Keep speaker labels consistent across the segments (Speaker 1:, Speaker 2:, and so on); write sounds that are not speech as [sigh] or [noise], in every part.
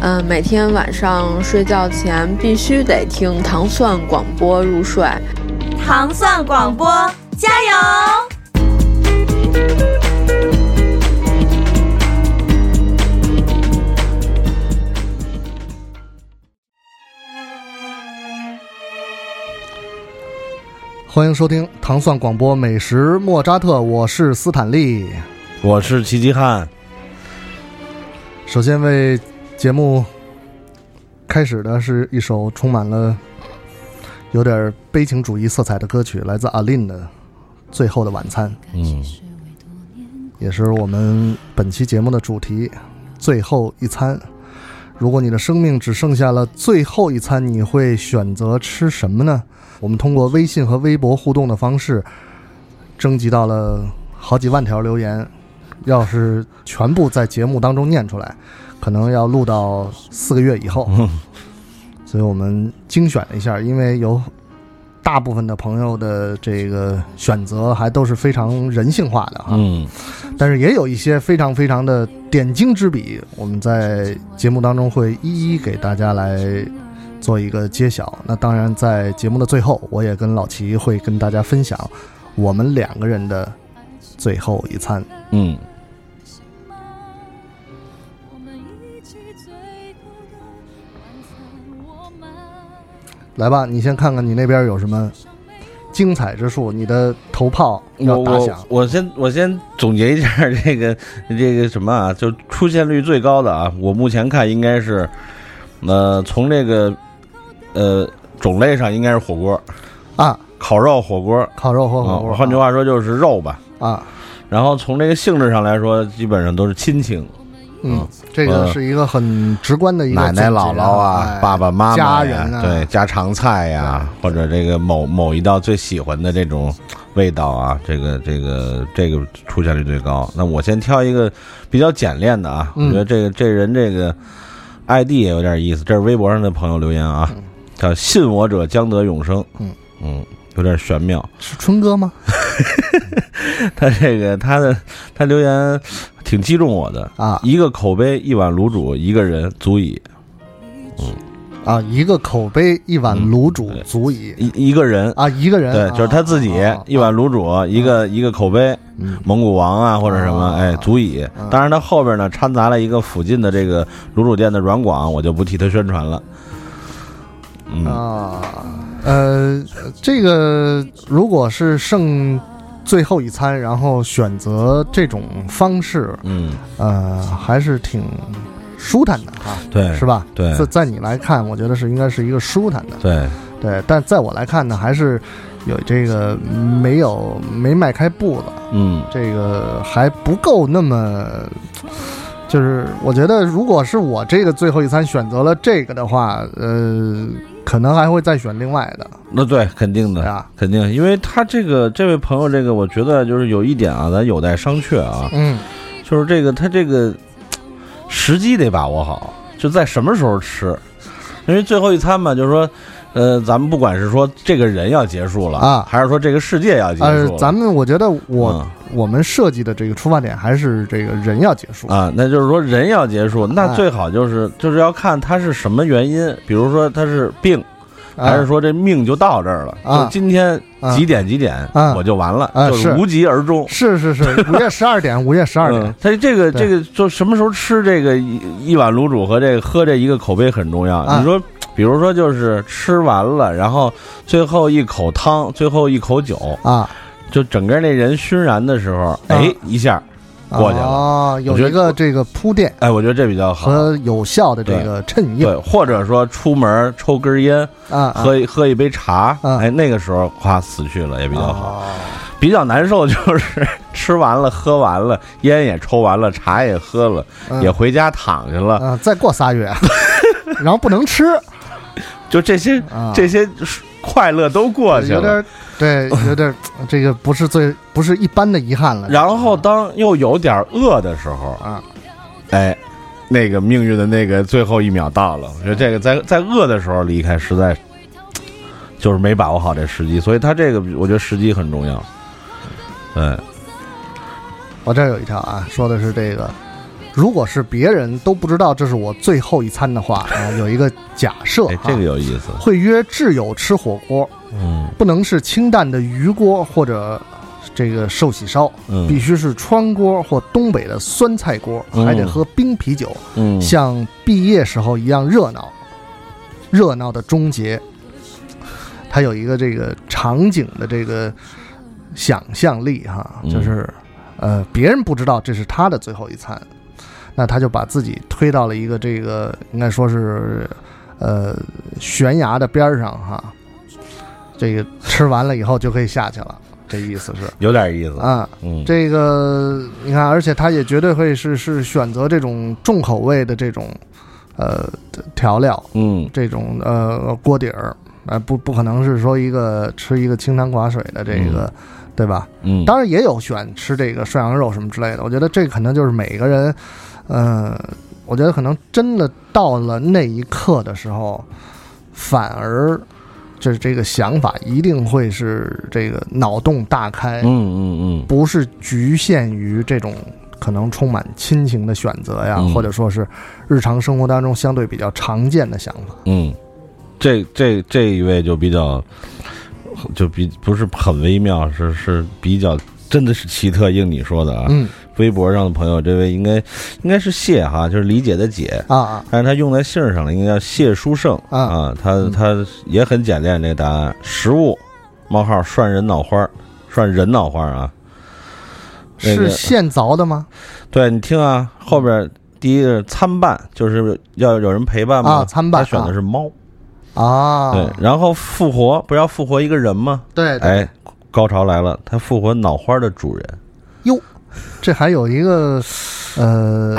Speaker 1: 嗯，每天晚上睡觉前必须得听糖蒜广播入睡。
Speaker 2: 糖蒜广播，加油！
Speaker 3: 欢迎收听糖蒜广播美食莫扎特，我是斯坦利，
Speaker 4: 我是齐齐汉。
Speaker 3: 首先为节目开始的是一首充满了有点悲情主义色彩的歌曲，来自阿林的《最后的晚餐》。
Speaker 4: 嗯，
Speaker 3: 也是我们本期节目的主题——最后一餐。如果你的生命只剩下了最后一餐，你会选择吃什么呢？我们通过微信和微博互动的方式，征集到了好几万条留言。要是全部在节目当中念出来，可能要录到四个月以后。所以我们精选了一下，因为有大部分的朋友的这个选择还都是非常人性化的哈。
Speaker 4: 嗯，
Speaker 3: 但是也有一些非常非常的点睛之笔，我们在节目当中会一一给大家来做一个揭晓。那当然，在节目的最后，我也跟老齐会跟大家分享我们两个人的最后一餐。
Speaker 4: 嗯，
Speaker 3: 来吧，你先看看你那边有什么精彩之处，你的头炮要打响。
Speaker 4: 我。我先我先总结一下这个这个什么啊，就出现率最高的啊，我目前看应该是，呃，从这个呃种类上应该是火锅。
Speaker 3: 啊，
Speaker 4: 烤肉火锅，
Speaker 3: 烤肉和火锅
Speaker 4: 啊换句话说就是肉吧。
Speaker 3: 啊，
Speaker 4: 然后从这个性质上来说，基本上都是亲情，
Speaker 3: 嗯，这个是一个很直观的一个
Speaker 4: 奶奶、姥姥啊，
Speaker 3: 哎
Speaker 4: 爸爸妈妈
Speaker 3: 人啊，
Speaker 4: 对家常菜呀，或者这个某某一道最喜欢的这种味道啊，这个这个这个出现率最高。那我先挑一个比较简练的啊，
Speaker 3: 嗯。
Speaker 4: 我觉得这个这人这个 ID 也有点意思，这是微博上的朋友留言啊，叫“信我者将得永生”，
Speaker 3: 嗯。
Speaker 4: 嗯，有点玄妙。
Speaker 3: 是春哥吗？[laughs]
Speaker 4: 他这个他的他留言挺击中我的
Speaker 3: 啊，
Speaker 4: 一个口碑一碗卤煮一个人足矣。
Speaker 3: 啊，一个口碑一碗卤煮足矣
Speaker 4: 一一个人
Speaker 3: 啊，一个人
Speaker 4: 对，就是他自己一碗卤煮，一个一个口碑，蒙古王啊或者什么，哎，足矣。当然，他后边呢掺杂了一个附近的这个卤煮店的软广，我就不替他宣传了。嗯
Speaker 3: 啊，呃，这个如果是剩最后一餐，然后选择这种方式，
Speaker 4: 嗯，
Speaker 3: 呃，还是挺舒坦的哈，
Speaker 4: 对
Speaker 3: 是吧？
Speaker 4: 对
Speaker 3: 在在你来看，我觉得是应该是一个舒坦的，
Speaker 4: 对
Speaker 3: 对，但在我来看呢，还是有这个没有没迈开步子，
Speaker 4: 嗯，
Speaker 3: 这个还不够那么。就是我觉得，如果是我这个最后一餐选择了这个的话，呃，可能还会再选另外的。
Speaker 4: 那对，肯定的，
Speaker 3: 啊
Speaker 4: 肯定，因为他这个这位朋友，这个我觉得就是有一点啊，咱有待商榷啊，
Speaker 3: 嗯，
Speaker 4: 就是这个他这个时机得把握好，就在什么时候吃，因为最后一餐嘛，就是说。呃，咱们不管是说这个人要结束了
Speaker 3: 啊，
Speaker 4: 还是说这个世界要结束了，
Speaker 3: 呃，咱们我觉得我、
Speaker 4: 嗯。
Speaker 3: 我们设计的这个出发点还是这个人要结束。
Speaker 4: 啊，那就是说人要结束，那
Speaker 3: 哎
Speaker 4: 最好就是、就是要看他是什么原因，比如说他是病，
Speaker 3: 哎
Speaker 4: 还是说这命就到这儿了，
Speaker 3: 啊。
Speaker 4: 就今天几点几点、
Speaker 3: 啊。
Speaker 4: 我就完了，
Speaker 3: 啊
Speaker 4: 就是无疾而终。
Speaker 3: 是是是，午夜 [laughs] 十二点，午夜十二点。
Speaker 4: 嗯，他这个这个就什么时候吃这个一一碗卤煮和这个喝这一个口碑很重要。
Speaker 3: 啊。
Speaker 4: 你说，比如说就是吃完了，然后最后一口汤，最后一口酒
Speaker 3: 啊，
Speaker 4: 就整个那人熏然的时候，哎，一下过去了。
Speaker 3: 啊，有一个这个铺垫。
Speaker 4: 哎，我觉得这比较好。
Speaker 3: 和有效的这个衬应。
Speaker 4: 对，或者说出门抽根烟，
Speaker 3: 啊，
Speaker 4: 喝一喝一杯茶，
Speaker 3: 啊。
Speaker 4: 哎，那个时候夸死去了也比较好。
Speaker 3: 哦。
Speaker 4: 比较难受就是吃完了喝完了，烟也抽完了，茶也喝了，
Speaker 3: 嗯。
Speaker 4: 也回家躺下了。
Speaker 3: 啊，再过仨月，[laughs] 然后不能吃，
Speaker 4: 就这些
Speaker 3: 啊
Speaker 4: 这些快乐都过去了。
Speaker 3: 有点对，[laughs] 有点这个不是最不是一般的遗憾了。
Speaker 4: 然后当又有点饿的时候，
Speaker 3: 啊，
Speaker 4: 哎，那个命运的那个最后一秒到了。我觉得这个在在饿的时候离开，实在就是没把握好这时机，所以他这个我觉得时机很重要。对，
Speaker 3: 我这儿有一条啊，说的是这个，如果是别人都不知道这是我最后一餐的话 [laughs] 啊，有一个假设
Speaker 4: 哎，这个有意思。
Speaker 3: 会约挚友吃火锅，
Speaker 4: 嗯。
Speaker 3: 不能是清淡的鱼锅或者这个寿喜烧，
Speaker 4: 嗯。
Speaker 3: 必须是川锅或东北的酸菜锅，
Speaker 4: 嗯。
Speaker 3: 还得喝冰啤酒，
Speaker 4: 嗯，
Speaker 3: 像毕业时候一样热闹，热闹的终结。他有一个这个场景的这个想象力哈，
Speaker 4: 嗯。
Speaker 3: 就是呃，别人不知道这是他的最后一餐，那他就把自己推到了一个这个应该说是呃悬崖的边儿上哈，这个吃完了以后就可以下去了，这意思是
Speaker 4: 有点意思。
Speaker 3: 啊，
Speaker 4: 嗯，
Speaker 3: 这个你看，而且他也绝对会是是选择这种重口味的这种呃调料，
Speaker 4: 嗯
Speaker 3: 这种呃锅底儿，呃不不可能是说一个吃一个清汤寡水的这个，对吧？
Speaker 4: 嗯，
Speaker 3: 当然也有选吃这个涮羊肉什么之类的，我觉得这可能就是每个人，呃，我觉得可能真的到了那一刻的时候，反而就是这个想法一定会是这个脑洞大开，
Speaker 4: 嗯嗯嗯
Speaker 3: 不是局限于这种可能充满亲情的选择呀，
Speaker 4: 嗯
Speaker 3: 或者说是日常生活当中相对比较常见的想法。
Speaker 4: 嗯，这这这一位就比较，就比不是很微妙，是是比较真的是奇特。应你说的啊，
Speaker 3: 嗯
Speaker 4: 微博上的朋友，这位应该应该是谢哈，就是理解的解。
Speaker 3: 啊啊
Speaker 4: 但是他用在姓上了，应该叫谢书胜
Speaker 3: 啊
Speaker 4: 啊。他他也很简练，这个答案：食物冒号涮人脑花儿，涮人脑花儿啊。那个
Speaker 3: 是现凿的吗？
Speaker 4: 对你听啊，后边第一个是参半，就是要有人陪伴嘛。
Speaker 3: 啊参半
Speaker 4: 他选的是猫。
Speaker 3: 啊，
Speaker 4: 对，然后复活不是要复活一个人吗？
Speaker 3: 对对
Speaker 4: 哎，高潮来了，他复活脑花的主人。
Speaker 3: 哟，这还有一个呃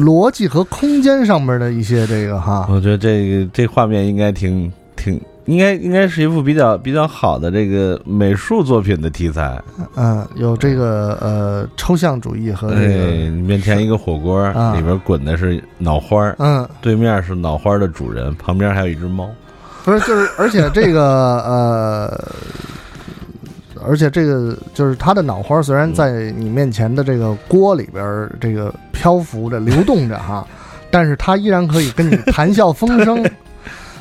Speaker 3: 逻辑和空间上面的一些这个哈，
Speaker 4: 我觉得这个这画面应该挺挺，应该应该是一幅比较比较好的这个美术作品的题材。
Speaker 3: 嗯，有这个呃抽象主义和这
Speaker 4: 哎，
Speaker 3: 个
Speaker 4: 你面前一个火锅，
Speaker 3: 啊
Speaker 4: 里边滚的是脑花儿，
Speaker 3: 嗯，
Speaker 4: 对面是脑花的主人，旁边还有一只猫。
Speaker 3: 不是就是而且这个呃。而且这个就是它的脑花，虽然在你面前的这个锅里边儿这个漂浮着、流动着哈，但是它依然可以跟你 [laughs] 谈笑风生。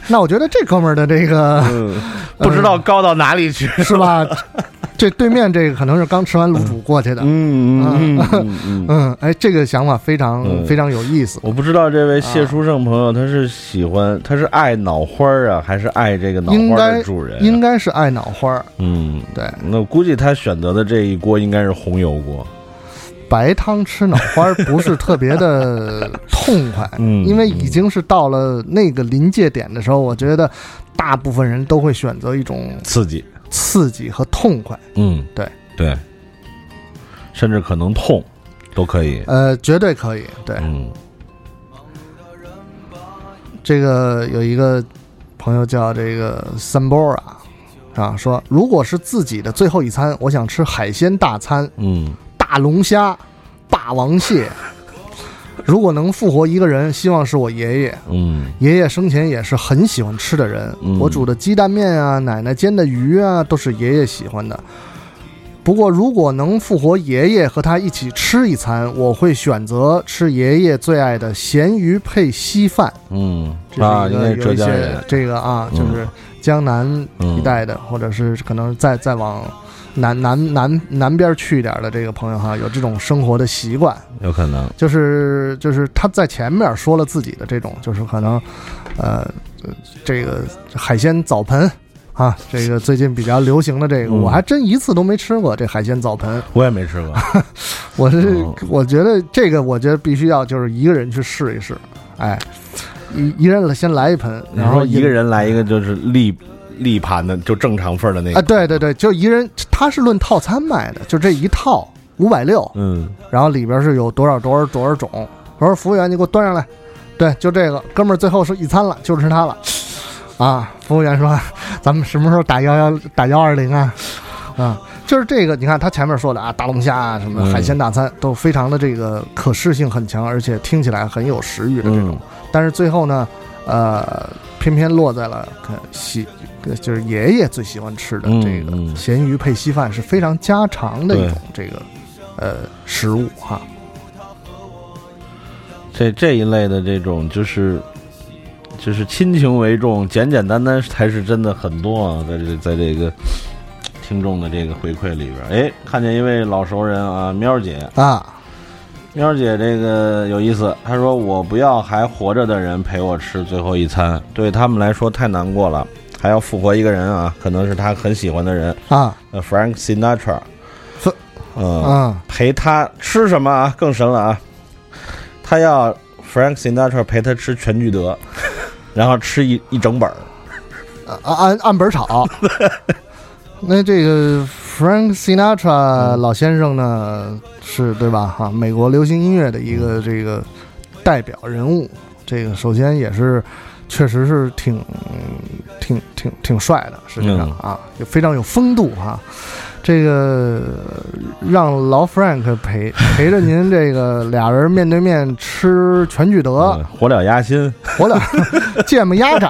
Speaker 3: 那我觉得这哥们儿的这个
Speaker 4: 嗯，不知道高到哪里去，
Speaker 3: 是吧？[laughs] 这对面这个可能是刚吃完卤煮过去的，
Speaker 4: 嗯嗯嗯嗯 [laughs]
Speaker 3: 哎，这个想法非常、
Speaker 4: 嗯。
Speaker 3: 非常有意思。
Speaker 4: 我不知道这位谢书胜朋友他是喜欢他是爱脑花儿啊，还是爱这个脑花的主人啊？
Speaker 3: 应该是爱脑花儿，
Speaker 4: 嗯，
Speaker 3: 对，
Speaker 4: 那估计他选择的这一锅应该是红油锅。
Speaker 3: 白汤吃脑花儿不是特别的痛快，[laughs]
Speaker 4: 嗯
Speaker 3: 因为已经是到了那个临界点的时候，我觉得大部分人都会选择一种
Speaker 4: 刺激，
Speaker 3: 刺激和痛快。
Speaker 4: 嗯，
Speaker 3: 对
Speaker 4: 对，甚至可能痛都可以。
Speaker 3: 呃，绝对可以。对，
Speaker 4: 嗯
Speaker 3: 这个有一个朋友叫这个三波啊，啊，说如果是自己的最后一餐，我想吃海鲜大餐，
Speaker 4: 嗯
Speaker 3: 大龙虾、霸王蟹。如果能复活一个人，希望是我爷爷。
Speaker 4: 嗯
Speaker 3: 爷爷生前也是很喜欢吃的人，
Speaker 4: 嗯
Speaker 3: 我煮的鸡蛋面啊，奶奶煎的鱼啊，都是爷爷喜欢的。不过，如果能复活爷爷和他一起吃一餐，我会选择吃爷爷最爱的咸鱼配稀饭。
Speaker 4: 嗯
Speaker 3: 这
Speaker 4: 啊，
Speaker 3: 是一
Speaker 4: 应该是浙江人。
Speaker 3: 这个啊，
Speaker 4: 嗯
Speaker 3: 就是江南一带的，或者是可能再再往南南南南边去一点的这个朋友哈，有这种生活的习惯。
Speaker 4: 有可能。
Speaker 3: 就是就是他在前面说了自己的这种，就是可能，呃，呃这个海鲜澡盆啊，这个最近比较流行的这个，
Speaker 4: 嗯
Speaker 3: 我还真一次都没吃过这海鲜澡盆。
Speaker 4: 我也没吃过。[laughs]
Speaker 3: 我是、
Speaker 4: 嗯
Speaker 3: 我觉得这个，我觉得必须要就是一个人去试一试，哎，一一人先来一盆，然后
Speaker 4: 一个人来一个就是立立盘的，就正常份儿的那个
Speaker 3: 啊，对对对，就一人，他是论套餐卖的，就这一套五百六，
Speaker 4: 嗯
Speaker 3: 然后里边是有多少多少多少种。我说服务员，你给我端上来，对，就这个哥们儿最后是一餐了，就吃它了。啊，服务员说：“ [laughs] 咱们什么时候打幺幺打幺二零啊？”啊，就是这个，你看他前面说的啊，大龙虾啊，什么海鲜大餐，都非常的这个可视性很强，而且听起来很有食欲的这种。但是最后呢，呃，偏偏落在了喜，就是爷爷最喜欢吃的这个咸鱼配稀饭，是非常家常的一种这个呃食物哈。
Speaker 4: 这这一类的这种就是。就是亲情为重，简简单单才是真的很多啊！在这，在这个听众的这个回馈里边，哎，看见一位老熟人啊，喵姐
Speaker 3: 啊，
Speaker 4: 喵姐这个有意思。她说：“我不要还活着的人陪我吃最后一餐，对他们来说太难过了。还要复活一个人啊，可能是他很喜欢的人
Speaker 3: 啊
Speaker 4: ，Frank Sinatra，
Speaker 3: 嗯，
Speaker 4: 陪他吃什么啊？更神了啊！他要 Frank Sinatra 陪他吃全聚德。[laughs] ”然后吃一一整本儿，
Speaker 3: 按按按本炒。[laughs] 那这个 Frank Sinatra 老先生呢，是对吧？哈，美国流行音乐的一个这个代表人物。这个首先也是，确实是挺挺挺挺帅的，实际上啊，也非常有风度哈。这个让老 Frank 陪陪着您，这个俩人面对面吃全聚德，[laughs]
Speaker 4: 火燎鸭心，
Speaker 3: 火燎芥末鸭掌，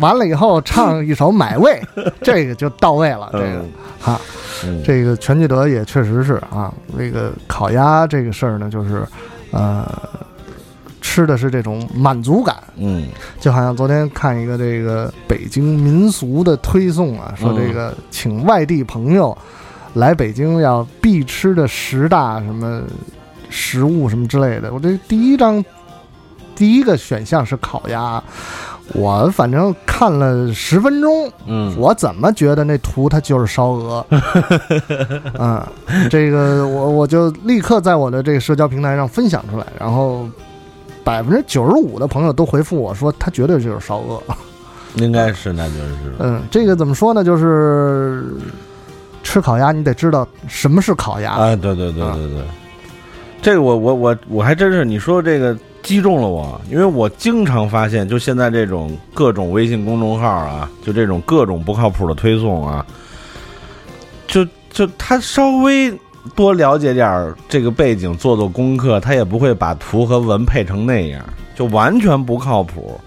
Speaker 3: 完了以后唱一首《买位》，这个就到位了。这个哈，这个全聚德也确实是啊，那个烤鸭这个事儿呢，就是呃。吃的是这种满足感，
Speaker 4: 嗯，
Speaker 3: 就好像昨天看一个这个北京民俗的推送啊，说这个请外地朋友来北京要必吃的十大什么食物什么之类的。我这第一张第一个选项是烤鸭，我反正看了十分钟，
Speaker 4: 嗯，
Speaker 3: 我怎么觉得那图它就是烧鹅，[laughs] 嗯，这个我我就立刻在我的这个社交平台上分享出来，然后。百分之九十五的朋友都回复我说，他绝对就是烧鹅，
Speaker 4: 应该是，那就是。[laughs]
Speaker 3: 嗯，这个怎么说呢？就是吃烤鸭，你得知道什么是烤鸭。
Speaker 4: 哎，对对对对对，这个我我我我还真是，你说这个击中了我，因为我经常发现，就现在这种各种微信公众号啊，就这种各种不靠谱的推送啊，就就他稍微。多了解点这个背景，做做功课，他也不会把图和文配成那样，就完全不靠谱，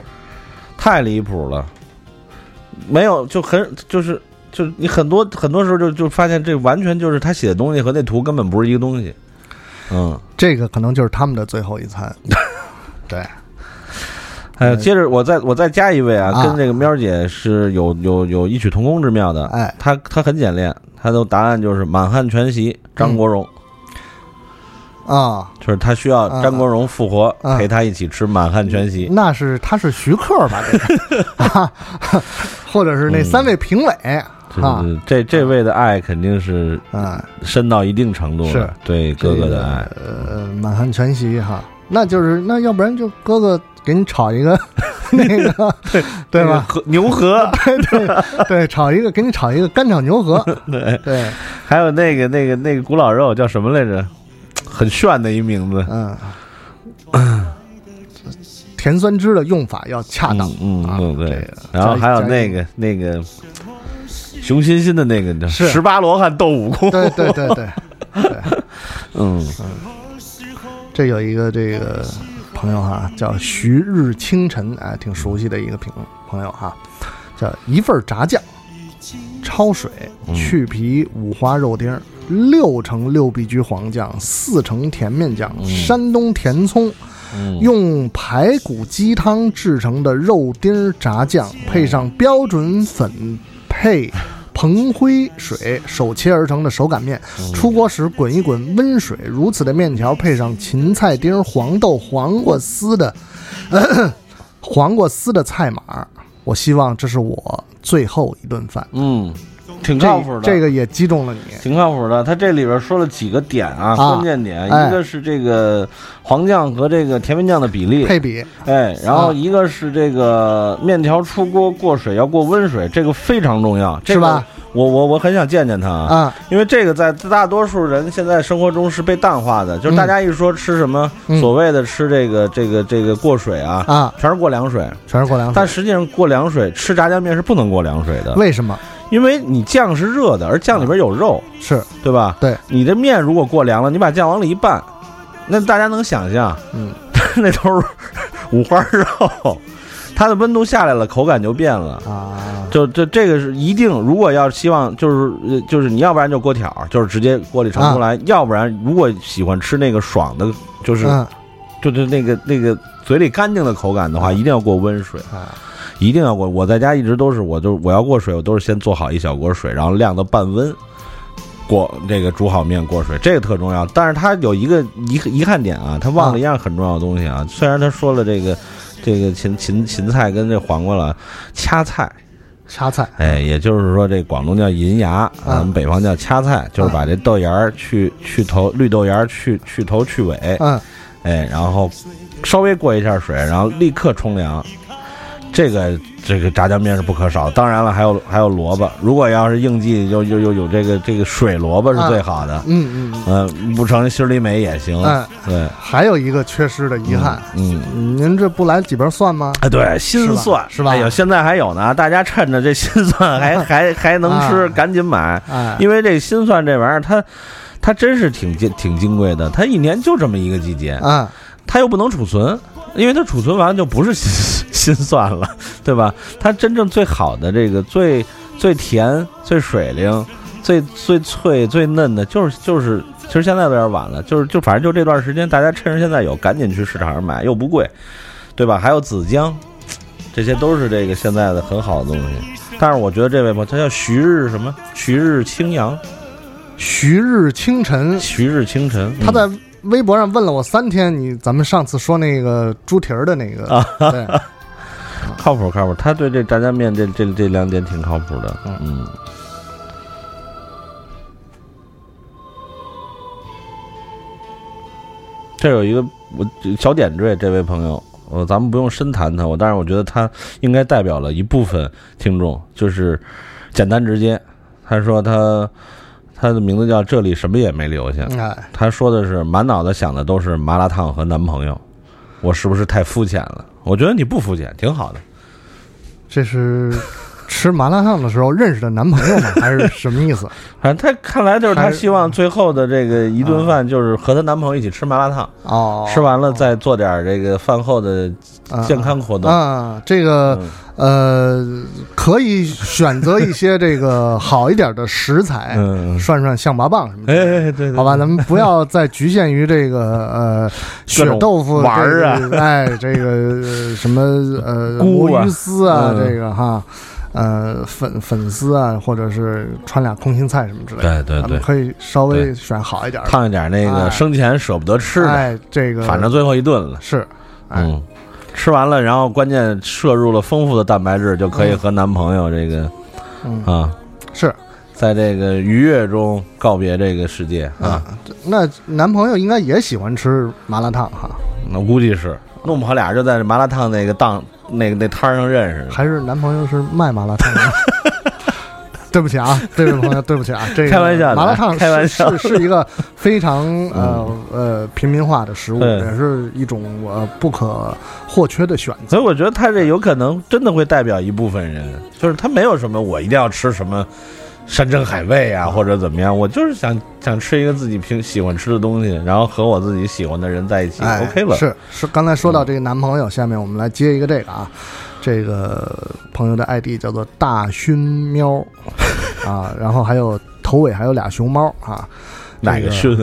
Speaker 4: 太离谱了。没有，就很就是就你很多很多时候就就发现这完全就是他写的东西和那图根本不是一个东西。嗯，
Speaker 3: 这个可能就是他们的最后一餐。[laughs] 对。
Speaker 4: 哎，接着我再我再加一位啊，跟这个喵姐是有有有异曲同工之妙的。
Speaker 3: 哎，
Speaker 4: 她她很简练。她的答案就是满汉全席，张国荣
Speaker 3: 啊，
Speaker 4: 就是他需要张国荣复活陪他一起吃满汉全席。
Speaker 3: 那是他是徐克吧？这个，[laughs] 或者是那三位评委啊？
Speaker 4: 这这位的爱肯定是
Speaker 3: 啊
Speaker 4: 深到一定程度，
Speaker 3: 是
Speaker 4: 对哥哥的爱。
Speaker 3: 呃，满汉全席哈，那就是那要不然就哥哥给你炒一个。[laughs] 那个对对吧？
Speaker 4: 牛河，[laughs]
Speaker 3: 对对对，炒一个，给你炒一个干炒牛河。[laughs]
Speaker 4: 对
Speaker 3: 对，
Speaker 4: 还有那个那个那个古老肉叫什么来着？很炫的一名字。
Speaker 3: 嗯，甜酸汁的用法要恰当。
Speaker 4: 嗯嗯对。然后还有那个那个熊欣欣的那个叫十八罗汉斗武功，
Speaker 3: 对。对对对对。
Speaker 4: 嗯
Speaker 3: 嗯，这有一个这个。朋友哈，叫徐日清晨，哎，挺熟悉的一个朋朋友哈，叫一份炸酱，焯水去皮五花肉丁，六成六必居黄酱，四成甜面酱，山东甜葱，用排骨鸡汤制成的肉丁炸酱，配上标准粉配。蓬灰水手切而成的手擀面，出锅时滚一滚温水，如此的面条配上芹菜丁、黄豆、黄瓜丝的 [clears throat] 黄瓜丝的菜码，我希望这是我最后一顿饭。
Speaker 4: 嗯。挺靠谱的，
Speaker 3: 这个也击中了你。
Speaker 4: 挺靠谱的，他这里边说了几个点啊，关键点，一个是这个黄酱和这个甜面酱的比例
Speaker 3: 配比，
Speaker 4: 哎，然后一个是这个面条出锅过水要过温水，这个非常重要，
Speaker 3: 是吧？
Speaker 4: 我我我很想见见他
Speaker 3: 啊，
Speaker 4: 因为这个在大多数人现在生活中是被淡化的，就是大家一说吃什么，所谓的吃这个这个这个过水啊
Speaker 3: 啊，
Speaker 4: 全是过凉水，
Speaker 3: 全是过凉水。
Speaker 4: 但实际上过凉水吃炸酱面是不能过凉水的，
Speaker 3: 为什么？
Speaker 4: 因为你酱是热的，而酱里边有肉，
Speaker 3: 是
Speaker 4: 对吧？
Speaker 3: 对，
Speaker 4: 你这面如果过凉了，你把酱往里一拌，那大家能想象，
Speaker 3: 嗯，[laughs]
Speaker 4: 那都是五花肉。它的温度下来了，口感就变了
Speaker 3: 啊！
Speaker 4: 就这这个是一定，如果要希望就是就是你要不然就锅条，就是直接锅里盛出来；要不然如果喜欢吃那个爽的，就是就是那个那个嘴里干净的口感的话，一定要过温水
Speaker 3: 啊！
Speaker 4: 一定要过。我在家一直都是，我就我要过水，我都是先做好一小锅水，然后晾到半温，过这个煮好面过水，这个特重要。但是它有一个遗遗憾点啊，他忘了一样很重要的东西啊。虽然他说了这个。这个芹芹芹菜跟这黄瓜了，掐菜，
Speaker 3: 掐菜，
Speaker 4: 哎，也就是说这广东叫银芽，咱们北方叫掐菜，就是把这豆芽去去头，绿豆芽去去头去尾，
Speaker 3: 嗯，
Speaker 4: 哎，然后稍微过一下水，然后立刻冲凉，这个。这个炸酱面是不可少，当然了，还有还有萝卜。如果要是应季，有有有有这个这个水萝卜是最好的。
Speaker 3: 嗯
Speaker 4: 嗯嗯，不成心里美也行。
Speaker 3: 嗯，
Speaker 4: 对。
Speaker 3: 还有一个缺失的遗憾，
Speaker 4: 嗯，
Speaker 3: 您这不来几瓣蒜吗？
Speaker 4: 哎，对，新蒜
Speaker 3: 是吧？
Speaker 4: 哎呦，现在还有呢，大家趁着这新蒜 [laughs] 还还还能吃，赶紧买。
Speaker 3: 哎，
Speaker 4: 因为这新蒜这玩意儿，它它真是挺金挺金贵的，它一年就这么一个季节
Speaker 3: 啊，
Speaker 4: 它又不能储存。因为它储存完就不是新新蒜了，对吧？它真正最好的这个最最甜、最水灵、最最脆、最嫩的，就是就是，其实现在有点晚了，就是就反正就这段时间，大家趁着现在有，赶紧去市场上买，又不贵，对吧？还有紫姜，这些都是这个现在的很好的东西。但是我觉得这位朋友他叫徐日什么？徐日清扬，
Speaker 3: 徐日清晨，
Speaker 4: 徐日清晨，
Speaker 3: 他在。微博上问了我三天，你咱们上次说那个猪蹄儿的那个，对，[laughs]
Speaker 4: 靠谱靠谱，他对这炸酱面这这这两点挺靠谱的，嗯。这有一个我小点缀，这位朋友，呃，咱们不用深谈他，我但是我觉得他应该代表了一部分听众，就是简单直接，他说他。他的名字叫这里什么也没留下。他说的是满脑子想的都是麻辣烫和男朋友，我是不是太肤浅了？我觉得你不肤浅，挺好的。
Speaker 3: 这是。[laughs] 吃麻辣烫的时候认识的男朋友吗？还是什么意思？[laughs]
Speaker 4: 反正他看来就是他希望最后的这个一顿饭就是和她男朋友一起吃麻辣烫
Speaker 3: 哦，
Speaker 4: 吃完了再做点这个饭后的健康活动
Speaker 3: 啊。这个呃，可以选择一些这个好一点的食材，[laughs] 涮涮象拔蚌什么的。
Speaker 4: 哎，对，
Speaker 3: 好吧，咱们不要再局限于这个呃血豆腐
Speaker 4: 丸儿啊，
Speaker 3: 哎，这个什么呃
Speaker 4: 锅
Speaker 3: 鱼丝啊，这个哈。呃，粉粉丝啊，或者是穿俩空心菜什么之类
Speaker 4: 的，对对对，
Speaker 3: 可以稍微选好一点，
Speaker 4: 烫一点那个生前舍不得吃的，
Speaker 3: 哎，这个
Speaker 4: 反正最后一顿了，
Speaker 3: 是，
Speaker 4: 嗯，吃完了，然后关键摄入了丰富的蛋白质，就可以和男朋友这个，啊，
Speaker 3: 是
Speaker 4: 在这个愉悦中告别这个世界啊。
Speaker 3: 那男朋友应该也喜欢吃麻辣烫哈？
Speaker 4: 那估计是，弄不好俩就在麻辣烫那个档。那个那摊上认识，
Speaker 3: 还是男朋友是卖麻辣烫的？[laughs] 对不起啊，这位朋友，对不起啊，这个
Speaker 4: 开玩笑，
Speaker 3: 麻辣烫
Speaker 4: 开玩笑
Speaker 3: 是是一个非常呃呃平民化的食物，也是一种呃不可或缺的选择。
Speaker 4: 所以我觉得他这有可能真的会代表一部分人，就是他没有什么我一定要吃什么。山珍海味啊，或者怎么样，我就是想想吃一个自己平喜欢吃的东西，然后和我自己喜欢的人在一起，OK 了。
Speaker 3: 是是，刚才说到这个男朋友，下面我们来接一个这个啊，这个朋友的 ID 叫做大勋喵。[laughs] 啊，然后还有头尾还有俩熊猫啊，
Speaker 4: 哪个勋？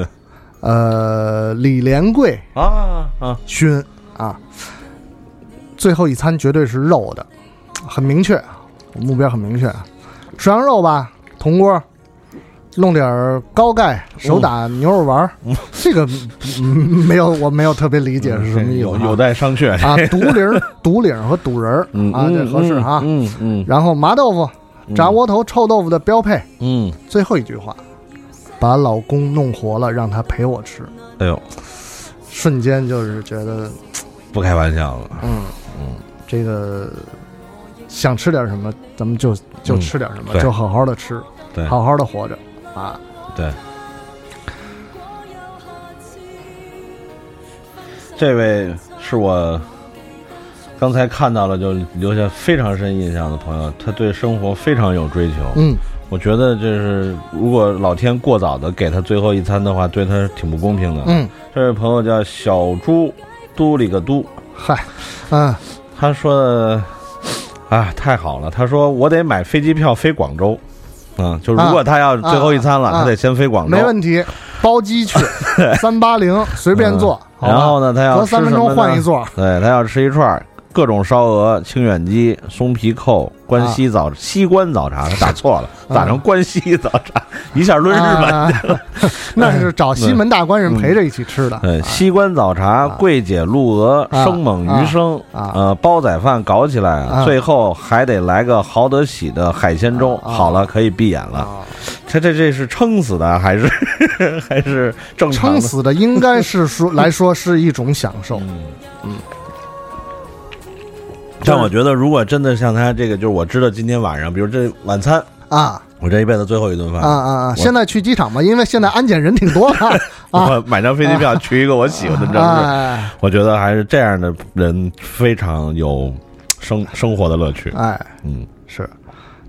Speaker 3: 呃，李连贵。
Speaker 4: 啊啊，
Speaker 3: 勋啊，最后一餐绝对是肉的，很明确，目标很明确，涮羊肉吧。铜锅，弄点高钙手打牛肉丸儿这个没有，我没有特别理解是什么意思，
Speaker 4: 有 [laughs] 有待商榷
Speaker 3: 啊。独领、[laughs] 独领和肚仁啊，这合适哈。
Speaker 4: 嗯嗯。
Speaker 3: 然后麻豆腐、炸窝头、臭豆腐的标配。
Speaker 4: 嗯。
Speaker 3: 最后一句话，把老公弄活了，让他陪我吃。
Speaker 4: 哎呦，
Speaker 3: 瞬间就是觉得
Speaker 4: 不开玩笑了。
Speaker 3: 嗯嗯，这个。想吃点什么，咱们就就吃点什么，就好好的吃。
Speaker 4: 对，
Speaker 3: 好好的活着啊。
Speaker 4: 对，这位是我刚才看到了就留下非常深印象的朋友，他对生活非常有追求。
Speaker 3: 嗯，
Speaker 4: 我觉得这是如果老天过早的给他最后一餐的话，对他挺不公平的。
Speaker 3: 嗯，
Speaker 4: 这位朋友叫小猪嘟里个嘟，
Speaker 3: 嗨，嗯，
Speaker 4: 他说的啊太好了，他说我得买飞机票飞广州。嗯，就如果他要最后一餐了，他得先飞广州，
Speaker 3: 没问题，包机去，[laughs] 三八零随便坐。
Speaker 4: 然后呢，他要
Speaker 3: 隔三分钟换一座，
Speaker 4: 对他要吃一串各种烧鹅、清远鸡、松皮扣、关西早西关早茶，他打错了，打成关西早茶，一下抡日本去了。[laughs]
Speaker 3: 那是找西门大官人陪着一起吃的。
Speaker 4: 对，西关早茶、桂姐鹿鹅、生猛鱼生，呃，煲仔饭搞起来，最后还得来个豪德喜的海鲜粥。好了，可以闭眼了。这这这是撑死的还是 [laughs] 还是正常？
Speaker 3: 撑死的应该是说来说是一种享受。嗯。
Speaker 4: 但我觉得，如果真的像他这个，就是我知道今天晚上，比如这晚餐
Speaker 3: 啊，
Speaker 4: 我这一辈子最后一顿饭
Speaker 3: 啊啊啊！现在去机场吧，因为现在安检人挺多的 [laughs] 我。
Speaker 4: 买张飞机票去一个我喜欢的城市，我觉得还是这样的人非常有生生活的乐趣。
Speaker 3: 哎，
Speaker 4: 嗯，
Speaker 3: 是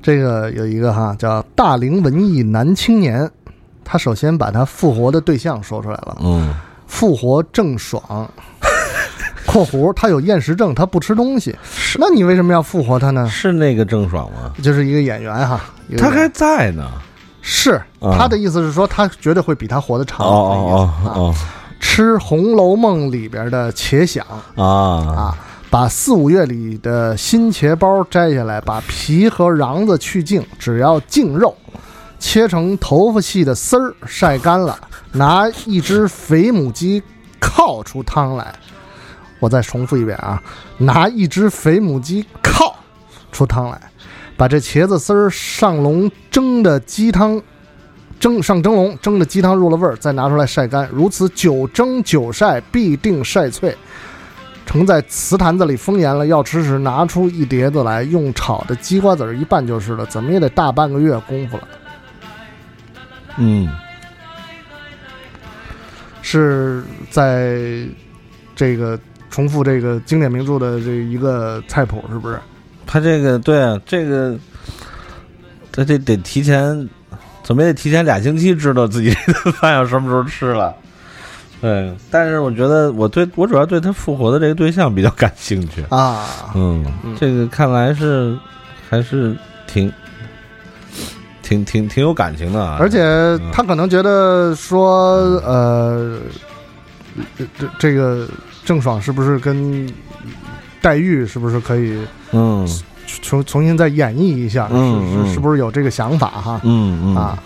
Speaker 3: 这个有一个哈叫大龄文艺男青年，他首先把他复活的对象说出来了。
Speaker 4: 嗯，
Speaker 3: 复活郑爽。括弧，他有厌食症，他不吃东西。
Speaker 4: 是，
Speaker 3: 那你为什么要复活他呢？
Speaker 4: 是那个郑爽吗？
Speaker 3: 就是一个演员哈，
Speaker 4: 他还在呢。
Speaker 3: 是，他的意思是说，他绝对会比他活得长。
Speaker 4: 哦哦哦，
Speaker 3: 吃《红楼梦》里边的茄想
Speaker 4: 啊
Speaker 3: 啊，把四五月里的新茄包摘下来，把皮和瓤子去净，只要净肉，切成头发细的丝儿，晒干了，拿一只肥母鸡烤出汤来。我再重复一遍啊，拿一只肥母鸡靠出汤来，把这茄子丝儿上笼蒸的鸡汤，蒸上蒸笼蒸的鸡汤入了味儿，再拿出来晒干，如此久蒸久晒，必定晒脆。盛在瓷坛子里封严了，要吃时拿出一碟子来，用炒的鸡瓜子儿一拌就是了。怎么也得大半个月功夫了。
Speaker 4: 嗯，
Speaker 3: 是在这个。重复这个经典名著的这一个菜谱是不是？
Speaker 4: 他这个对啊，这个他这得提前，怎么也得提前俩星期知道自己这顿饭要什么时候吃了。[laughs] 对，但是我觉得我对我主要对他复活的这个对象比较感兴趣
Speaker 3: 啊。
Speaker 4: 嗯，这个看来是还是挺挺挺挺有感情的，啊
Speaker 3: 而且他可能觉得说呃，这这这个。郑爽是不是跟黛玉是不是可以
Speaker 4: 嗯
Speaker 3: 重重新再演绎一下？
Speaker 4: 嗯
Speaker 3: 是是不是有这个想法哈？
Speaker 4: 嗯嗯
Speaker 3: 啊，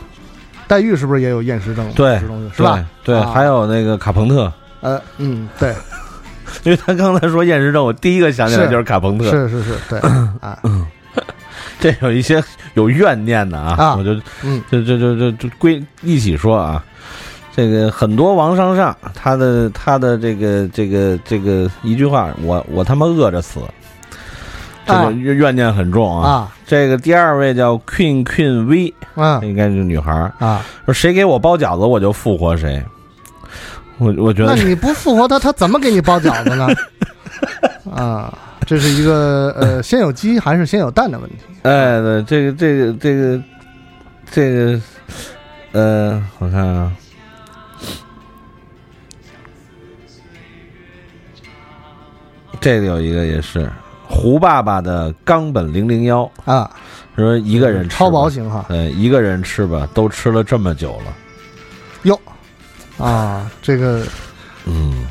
Speaker 3: 黛玉是不是也有厌食症？
Speaker 4: 对，
Speaker 3: 是吧？
Speaker 4: 对，还有那个卡朋特。
Speaker 3: 呃嗯，对，[laughs]
Speaker 4: 因为他刚才说厌食症，我第一个想起来就是卡朋特。
Speaker 3: 是是是，对 [clears throat] 啊，[laughs]
Speaker 4: 这有一些有怨念的啊，我就
Speaker 3: 嗯，
Speaker 4: 就就就就就归一起说啊。这个很多王上上，他的他的这个这个这个一句话，我我他妈饿着死，这个怨怨念很重啊。这个第二位叫 Queen Queen V，
Speaker 3: 啊，
Speaker 4: 应该是女孩
Speaker 3: 啊。
Speaker 4: 说谁给我包饺子，我就复活谁。我我觉得，
Speaker 3: 那你不复活他，他怎么给你包饺子呢？[laughs] 啊，这是一个呃，先有鸡还是先有蛋的问题。
Speaker 4: 哎，对，这个这个这个这个，呃，我看啊。这个有一个也是胡爸爸的冈本零零幺
Speaker 3: 啊，
Speaker 4: 说一个人
Speaker 3: 超薄型哈，
Speaker 4: 对，一个人吃吧，都吃了这么久了，
Speaker 3: 哟，啊，这个，
Speaker 4: 嗯，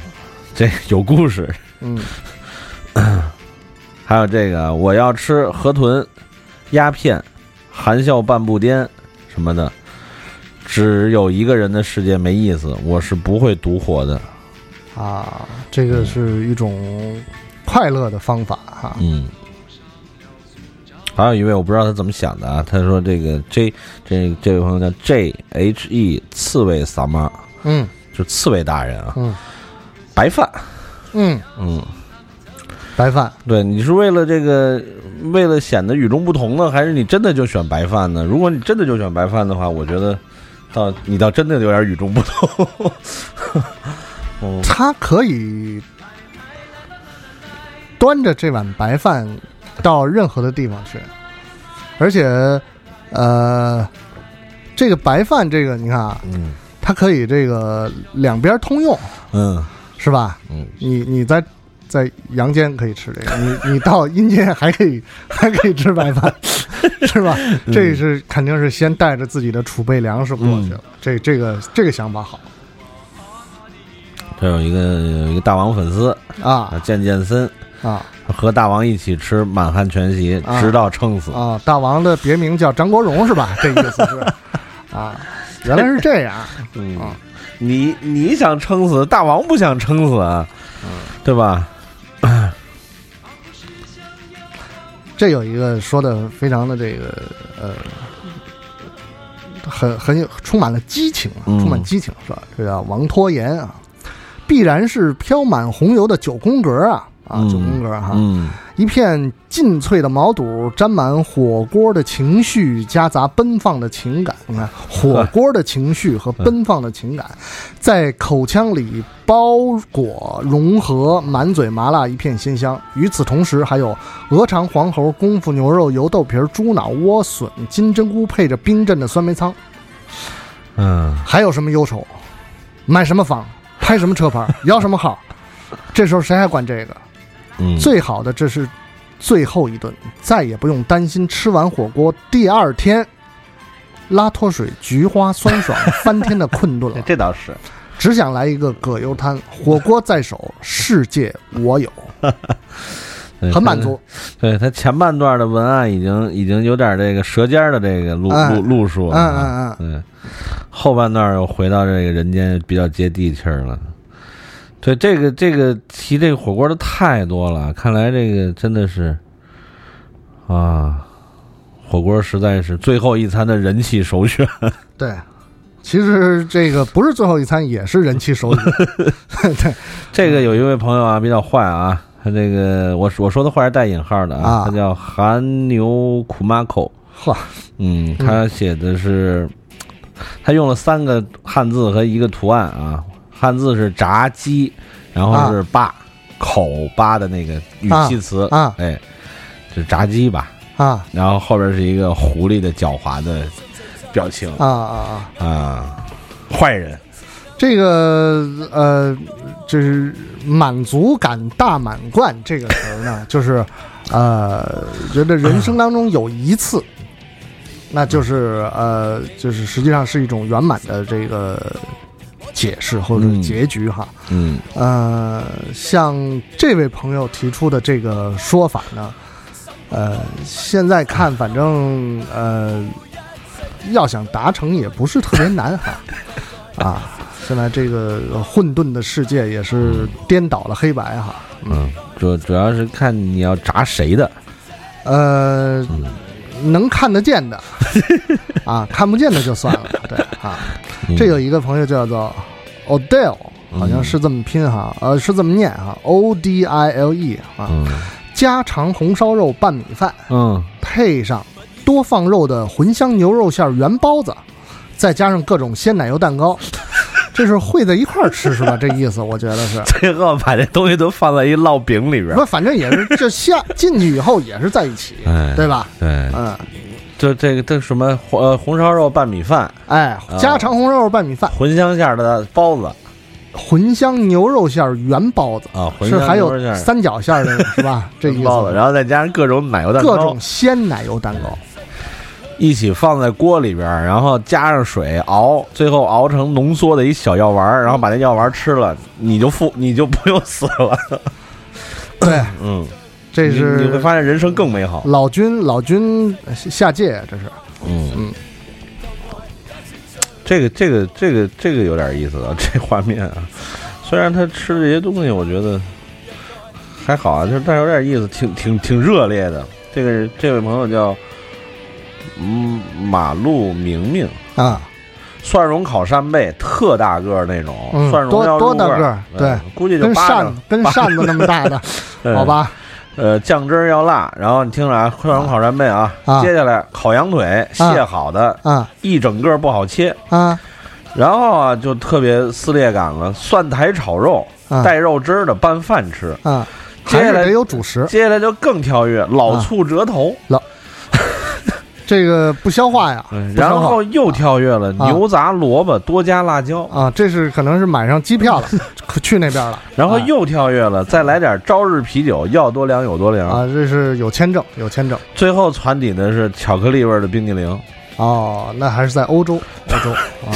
Speaker 4: 这有故事，
Speaker 3: 嗯，[coughs]
Speaker 4: 还有这个，我要吃河豚、鸦片、含笑半步癫什么的，只有一个人的世界没意思，我是不会独活的。
Speaker 3: 啊，这个是一种快乐的方法哈。
Speaker 4: 嗯，还有一位我不知道他怎么想的啊，他说这个 J 这这位朋友叫 J H E 刺猬萨妈，
Speaker 3: 嗯，
Speaker 4: 就刺猬大人啊，
Speaker 3: 嗯，
Speaker 4: 白饭，
Speaker 3: 嗯。
Speaker 4: 嗯，
Speaker 3: 白饭，
Speaker 4: 对，你是为了这个为了显得与众不同呢，还是你真的就选白饭呢？如果你真的就选白饭的话，我觉得倒你倒真的有点与众不同。哦，[laughs]
Speaker 3: 他可以端着这碗白饭到任何的地方去，而且呃，这个白饭这个你看啊，
Speaker 4: 嗯。
Speaker 3: 它可以这个两边通用，
Speaker 4: 嗯。
Speaker 3: 是吧？
Speaker 4: 嗯，
Speaker 3: 你你在在阳间可以吃这个，你你到阴间还可以 [laughs] 还可以吃白饭，[laughs] 是吧？
Speaker 4: 嗯。
Speaker 3: 这是肯定是先带着自己的储备粮食过去了，这这个这个想法好。
Speaker 4: 这有一个有一个大王粉丝
Speaker 3: 啊，
Speaker 4: 健健森
Speaker 3: 啊
Speaker 4: 和大王一起吃满汉全席，
Speaker 3: 啊
Speaker 4: 直到撑死。
Speaker 3: 啊！大王的别名叫张国荣是吧？这意思是 [laughs] 啊，原来是这样
Speaker 4: 嗯
Speaker 3: 啊，
Speaker 4: 你你想撑死，大王不想撑死，啊对吧？[coughs]
Speaker 3: 这有一个说的非常的这个呃，很很有充满了激情充满激情是吧？这叫王拖延啊，必然是飘满红油的九宫格啊啊，
Speaker 4: 嗯
Speaker 3: 九宫格哈，
Speaker 4: 嗯
Speaker 3: 一片劲脆的毛肚，沾满火锅的情绪，夹杂奔放的情感。你看，火 [laughs] 锅的情绪和奔放的情感，在口腔里包裹融合，满嘴麻辣，一片鲜香。与此同时，还有鹅肠、黄喉、功夫牛肉、油豆皮、猪脑、莴笋、金针菇，配着冰镇的酸梅汤。
Speaker 4: 嗯，
Speaker 3: 还有什么忧愁？买什么房？拍什么车牌？摇什么号？这时候谁还管这个？
Speaker 4: 嗯
Speaker 3: 最好的这是最后一顿，再也不用担心吃完火锅第二天拉脱水、菊花酸爽翻天的困顿了。[laughs]
Speaker 4: 这倒是，
Speaker 3: 只想来一个葛优瘫，火锅在手，世界我有，[laughs]
Speaker 4: 对
Speaker 3: 很满足。
Speaker 4: 对他前半段的文案已经已经有点这个舌尖的这个路
Speaker 3: 哎
Speaker 4: 路路数了，
Speaker 3: 嗯嗯
Speaker 4: 嗯，对，后半段又回到这个人间比较接地气儿了。对，这个这个提这个火锅的太多了，看来这个真的是啊，火锅实在是最后一餐的人气首选。[laughs]
Speaker 3: 对，其实这个不是最后一餐，也是人气首选。[laughs] 对，
Speaker 4: 这个有一位朋友啊，比较坏啊，他这个我我说的坏是带引号的
Speaker 3: 啊
Speaker 4: 他叫韩牛苦马口，
Speaker 3: 嚯，
Speaker 4: 嗯，他写的是，他用了三个汉字和一个图案啊，汉字是炸鸡，然后是八、口八的那个语气词
Speaker 3: 啊。啊
Speaker 4: 哎，这是炸鸡吧，
Speaker 3: 啊。
Speaker 4: 然后后边是一个狐狸的狡猾的表情
Speaker 3: 啊啊啊！
Speaker 4: 啊，坏人，
Speaker 3: 这个呃，就是满足感大满贯这个词儿呢，就是呃，觉得人生当中有一次，那就是呃，就是实际上是一种圆满的这个解释或者
Speaker 4: 嗯
Speaker 3: 结局哈。
Speaker 4: 嗯
Speaker 3: 呃，像这位朋友提出的这个说法呢，呃，现在看反正呃，要想达成也不是特别难哈。[laughs] 啊，现在这个混沌的世界也是颠倒了黑白哈。
Speaker 4: 嗯，主主要是看你要砸谁的，
Speaker 3: 呃，
Speaker 4: 嗯
Speaker 3: 能看得见的 [laughs] 啊，看不见的就算了。对啊，
Speaker 4: 嗯。
Speaker 3: 这有一个朋友叫做 Odell，好像是这么拼哈，呃，是这么念哈，O D I L E 啊，
Speaker 4: 嗯。
Speaker 3: 家常红烧肉拌米饭，
Speaker 4: 嗯。
Speaker 3: 配上多放肉的茴香牛肉馅圆包子，再加上各种鲜奶油蛋糕，[laughs] 这是烩在一块儿吃是吧？这意思我觉得是。[laughs]
Speaker 4: 最后把这东西都放在一烙饼里边。
Speaker 3: 不，，反正也是这下 [laughs] 进去以后也是在一起，
Speaker 4: 哎，
Speaker 3: 对吧？
Speaker 4: 对，
Speaker 3: 嗯，
Speaker 4: 就这个这什么呃红烧肉拌米饭，
Speaker 3: 哎，家常红烧肉拌米饭，
Speaker 4: 茴香馅儿的包子
Speaker 3: 茴香牛肉馅儿圆包子，
Speaker 4: 啊，茴香
Speaker 3: 是还有
Speaker 4: 牛肉馅儿
Speaker 3: 三角馅儿的是吧？[laughs] 这意
Speaker 4: 包子，
Speaker 3: 思。
Speaker 4: 然后再加上各种奶油蛋糕
Speaker 3: 各种，鲜奶油蛋糕，
Speaker 4: 一起放在锅里边儿，然后加上水熬，最后熬成浓缩的一小药丸儿，然后把那药丸儿吃了，你就复你就不用死了。
Speaker 3: 对，
Speaker 4: 嗯，
Speaker 3: 这
Speaker 4: 是你会发现人生更美好。
Speaker 3: 老君老君下界，这是
Speaker 4: 嗯
Speaker 3: 嗯，
Speaker 4: 这个这个这个这个有点意思啊，这画面啊，虽然他吃这些东西，我觉得还好啊，就是但是有点意思，挺挺挺热烈的。这个这位朋友叫嗯马路明明，
Speaker 3: 啊，
Speaker 4: 蒜蓉烤扇贝，特大个儿那种，
Speaker 3: 嗯
Speaker 4: 蒜蓉
Speaker 3: 多多大个儿对
Speaker 4: 估计就
Speaker 3: 跟扇跟扇子那么大的，好吧？
Speaker 4: 呃，酱汁儿要辣，然后你听着啊，快手烤扇贝啊，
Speaker 3: 啊。
Speaker 4: 接下来烤羊腿，卸好的，
Speaker 3: 啊。
Speaker 4: 一整个不好切，
Speaker 3: 啊。
Speaker 4: 然后啊就特别撕裂感了，蒜苔炒肉，
Speaker 3: 啊。
Speaker 4: 带肉汁儿的拌饭吃，
Speaker 3: 啊，
Speaker 4: 接下来
Speaker 3: 得有主食，
Speaker 4: 接下来就更跳跃，老醋折头，
Speaker 3: 这个不消化呀。
Speaker 4: 然后又跳跃了，
Speaker 3: 啊。
Speaker 4: 牛杂萝卜多加辣椒，
Speaker 3: 啊，这是可能是买上机票了，[laughs] 去那边了。哎
Speaker 4: 然后又跳跃了，再来点朝日啤酒，要多凉有多凉，
Speaker 3: 啊，这是有签证，有签证。
Speaker 4: 最后传底的是巧克力味儿的冰激凌，
Speaker 3: 哦，那还是在欧洲，欧洲 [laughs] 啊，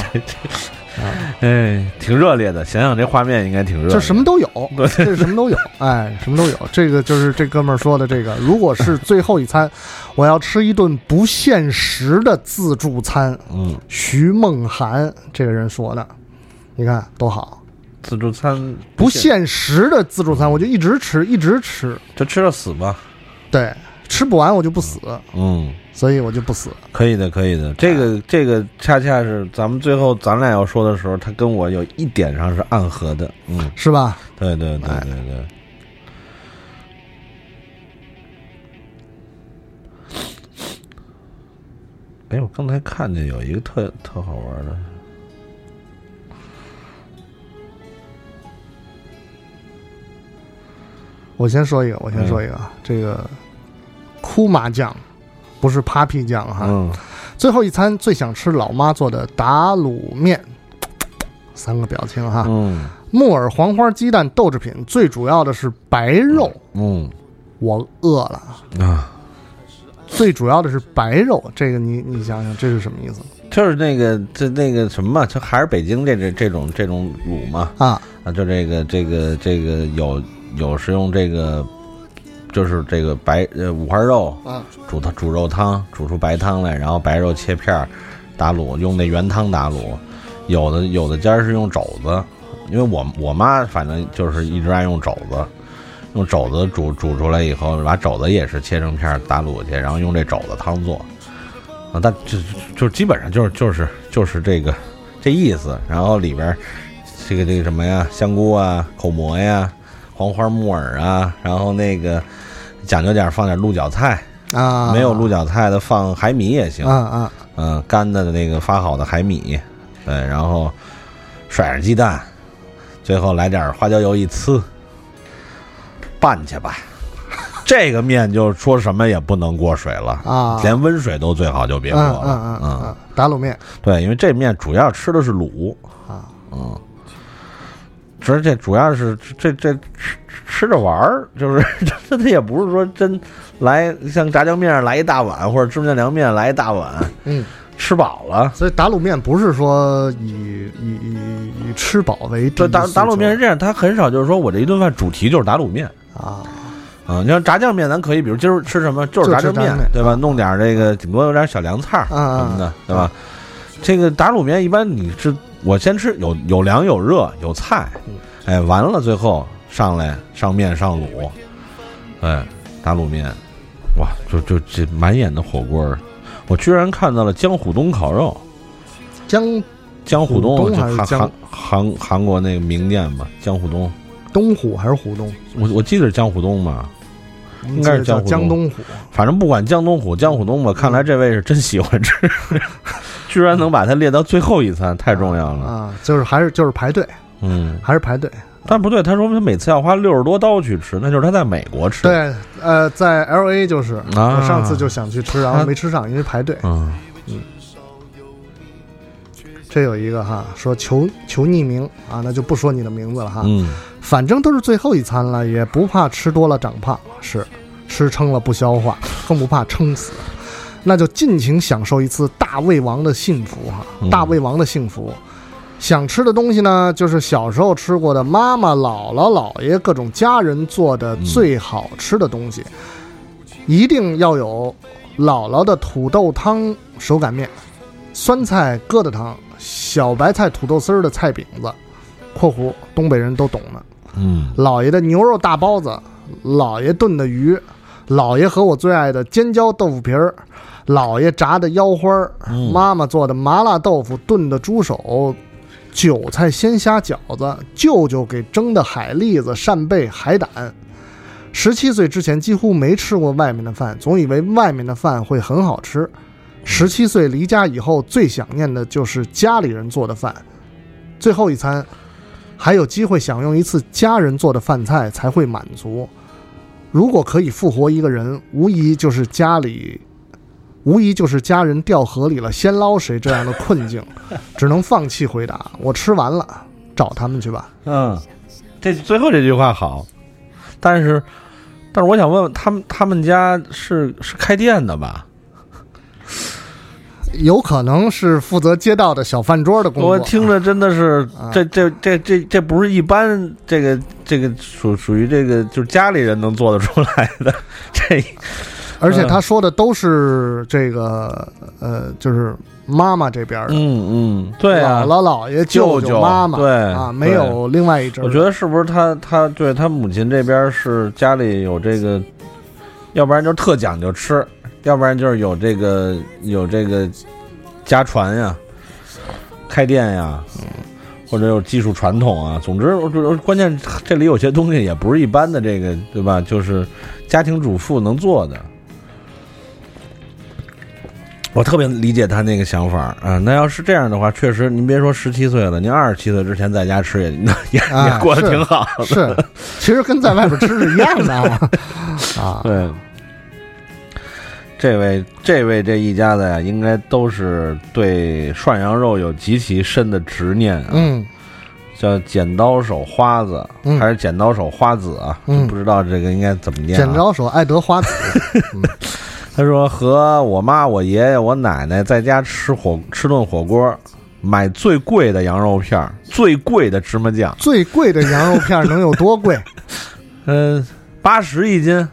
Speaker 3: [laughs]
Speaker 4: 哎，挺热烈的。想想这画面应该挺热烈的，
Speaker 3: 这什么都有，[laughs]
Speaker 4: 对
Speaker 3: 这什么都有，哎，什么都有。这个就是这哥们儿说的这个，如果是最后一餐，我要吃一顿不限时的自助餐。
Speaker 4: 嗯，
Speaker 3: 徐梦涵这个人说的，你看多好，
Speaker 4: 自助餐
Speaker 3: 不限时的自助餐，我就一直吃，一直吃，
Speaker 4: 就吃到死吧。
Speaker 3: 对，吃不完我就不死，
Speaker 4: 嗯，
Speaker 3: 所以我就不死。
Speaker 4: 可以的，可以的。这个这个恰恰是咱们最后咱俩要说的时候，他跟我有一点上是暗合的。嗯，
Speaker 3: 是吧？
Speaker 4: 对对对
Speaker 3: 哎
Speaker 4: 对对。哎，我刚才看见有一个特特好玩的，
Speaker 3: 我先说一个，我先说一个，啊，这个哭麻酱不是 Papi 酱哈。
Speaker 4: 嗯，
Speaker 3: 最后一餐最想吃老妈做的打卤面，三个表情哈。
Speaker 4: 嗯。
Speaker 3: 木耳、黄花、鸡蛋、豆制品，最主要的是白肉。
Speaker 4: 嗯。
Speaker 3: 我饿了，
Speaker 4: 啊，
Speaker 3: 最主要的是白肉，这个你你想想，这是什么意思？
Speaker 4: 就是那个这那个什么嘛，就还是北京这这这种这种卤嘛。
Speaker 3: 啊？
Speaker 4: 啊，就这个这个这个有有是用这个，就是这个白呃五花肉
Speaker 3: 啊，
Speaker 4: 煮汤煮肉汤，煮出白汤来，然后白肉切片儿打卤，用那原汤打卤。有的有的家是用肘子，因为我我妈反正就是一直爱用肘子，用肘子煮煮出来以后，把肘子也是切成片儿打卤去，然后用这肘子汤做。啊，但就就基本上就是就是就是这个这意思，然后里边儿这个这个什么呀，香菇啊、口蘑呀、黄花木耳啊，然后那个讲究点放点鹿角菜，
Speaker 3: 啊？
Speaker 4: 没有鹿角菜的放海米也行，
Speaker 3: 啊啊
Speaker 4: 嗯，干的那个发好的海米，对，然后甩上鸡蛋，最后来点花椒油一呲，拌去吧。这个面就说什么也不能过水了
Speaker 3: 啊
Speaker 4: 连温水都最好就别过
Speaker 3: 嗯
Speaker 4: 了。
Speaker 3: 嗯嗯嗯嗯，打卤面
Speaker 4: 对，因为这面主要吃的是卤，
Speaker 3: 啊，
Speaker 4: 嗯，而且主要是这这吃吃着玩儿，就是 [laughs] 这它也不是说真来像炸酱面来一大碗，或者芝麻酱凉面来一大碗，
Speaker 3: 嗯，
Speaker 4: 吃饱了。
Speaker 3: 所以打卤面不是说以以以以吃饱为
Speaker 4: 打打卤面是这样，它很少就是说我这一顿饭主题就是打卤面
Speaker 3: 啊。
Speaker 4: 啊。你像炸酱面，咱可以，比如今儿吃什么就是炸酱面对吧？弄点儿这个，顶多有点小凉菜儿
Speaker 3: 啊啊
Speaker 4: 什么的，对吧？这个打卤面一般你是我先吃有有凉有热有菜，
Speaker 3: 嗯
Speaker 4: 哎，完了最后上来上面上卤，哎，打卤面，哇，就就这满眼的火锅儿，我居然看到了江虎东烤肉，
Speaker 3: 江
Speaker 4: 江虎东
Speaker 3: 还是江
Speaker 4: 韩韩韩国那个名店嘛，江虎东，
Speaker 3: 东虎还是虎东？
Speaker 4: 我我记得是江虎东嘛，应该是
Speaker 3: 叫
Speaker 4: 江
Speaker 3: 江东虎。
Speaker 4: 反正不管江东虎、江虎东吧，看来这位是真喜欢吃，[laughs] 居然能把它列到最后一餐，太重要了。
Speaker 3: 啊，就是还是就是排队，
Speaker 4: 嗯，
Speaker 3: 还是排队。
Speaker 4: 但不对，他说他每次要花六十多刀去吃，那就是他在美国吃。，
Speaker 3: 对，呃，在 L A 就是，
Speaker 4: 啊
Speaker 3: 我上次就想去吃，然后没吃上，因为排队。
Speaker 4: 嗯嗯，
Speaker 3: 这有一个哈，说求求匿名啊，那就不说你的名字了哈。
Speaker 4: 嗯，
Speaker 3: 反正都是最后一餐了，也不怕吃多了长胖，是吃撑了不消化，更不怕撑死。那就尽情享受一次大胃王的幸福哈，
Speaker 4: 嗯
Speaker 3: 大胃王的幸福。想吃的东西呢，就是小时候吃过的妈妈、姥姥、姥爷各种家人做的最好吃的东西，一定要有姥姥的土豆汤手擀面、酸菜疙瘩汤、小白菜土豆丝儿的菜饼子（括弧东北人都懂的）。
Speaker 4: 嗯，
Speaker 3: 姥爷的牛肉大包子，姥爷炖的鱼，姥爷和我最爱的尖椒豆腐皮儿，姥爷炸的腰花儿，
Speaker 4: 嗯
Speaker 3: 妈妈做的麻辣豆腐炖的猪手，韭菜鲜虾饺子，舅舅给蒸的海蛎子、扇贝、海胆，十七岁之前几乎没吃过外面的饭，总以为外面的饭会很好吃。十七岁离家以后，最想念的就是家里人做的饭。最后一餐，还有机会享用一次家人做的饭菜才会满足。如果可以复活一个人，无疑就是家里，无疑就是家人掉河里了，先捞谁这样的困境，只能放弃回答。我吃完了，找他们去吧。
Speaker 4: 嗯，这最后这句话好，但是，但是我想问问他们，他们家是是开店的吧？
Speaker 3: 有可能是负责街道的小饭桌的工作。
Speaker 4: 我听着真的是，这这这这这不是一般这个这个属属于这个就是家里人能做得出来的。这，
Speaker 3: 而且他说的都是这个呃，就是妈妈这边的，
Speaker 4: 嗯嗯，对啊，
Speaker 3: 姥姥姥爷、
Speaker 4: 舅
Speaker 3: 舅、妈妈，
Speaker 4: 对
Speaker 3: 啊，没有另外一支。
Speaker 4: 我觉得是不是他他对他母亲这边是家里有这个，要不然就是特讲究吃。要不然就是有这个有这个家传呀，开店呀，嗯，或者有技术传统啊。总之，关键这里有些东西也不是一般的这个，对吧？就是家庭主妇能做的。我特别理解他那个想法啊。那要是这样的话，确实，您别说十七岁了，您二十七岁之前在家吃也 [laughs] 也也过得挺好。
Speaker 3: 是，[laughs] 其实跟在外边吃是一样的 [laughs] 啊。
Speaker 4: 对。这位，这位，这一家子呀，应该都是对涮羊肉有极其深的执念啊。
Speaker 3: 嗯，
Speaker 4: 叫剪刀手花子，还是剪刀手花子啊？
Speaker 3: 嗯，
Speaker 4: 不知道这个应该怎么念。
Speaker 3: 剪刀手爱德花子。
Speaker 4: 他说：“和我妈、我爷爷、我奶奶在家吃火吃顿火锅，买最贵的羊肉片，最贵的芝麻酱。
Speaker 3: 最贵的羊肉片能有多贵？
Speaker 4: 嗯，八十一斤。”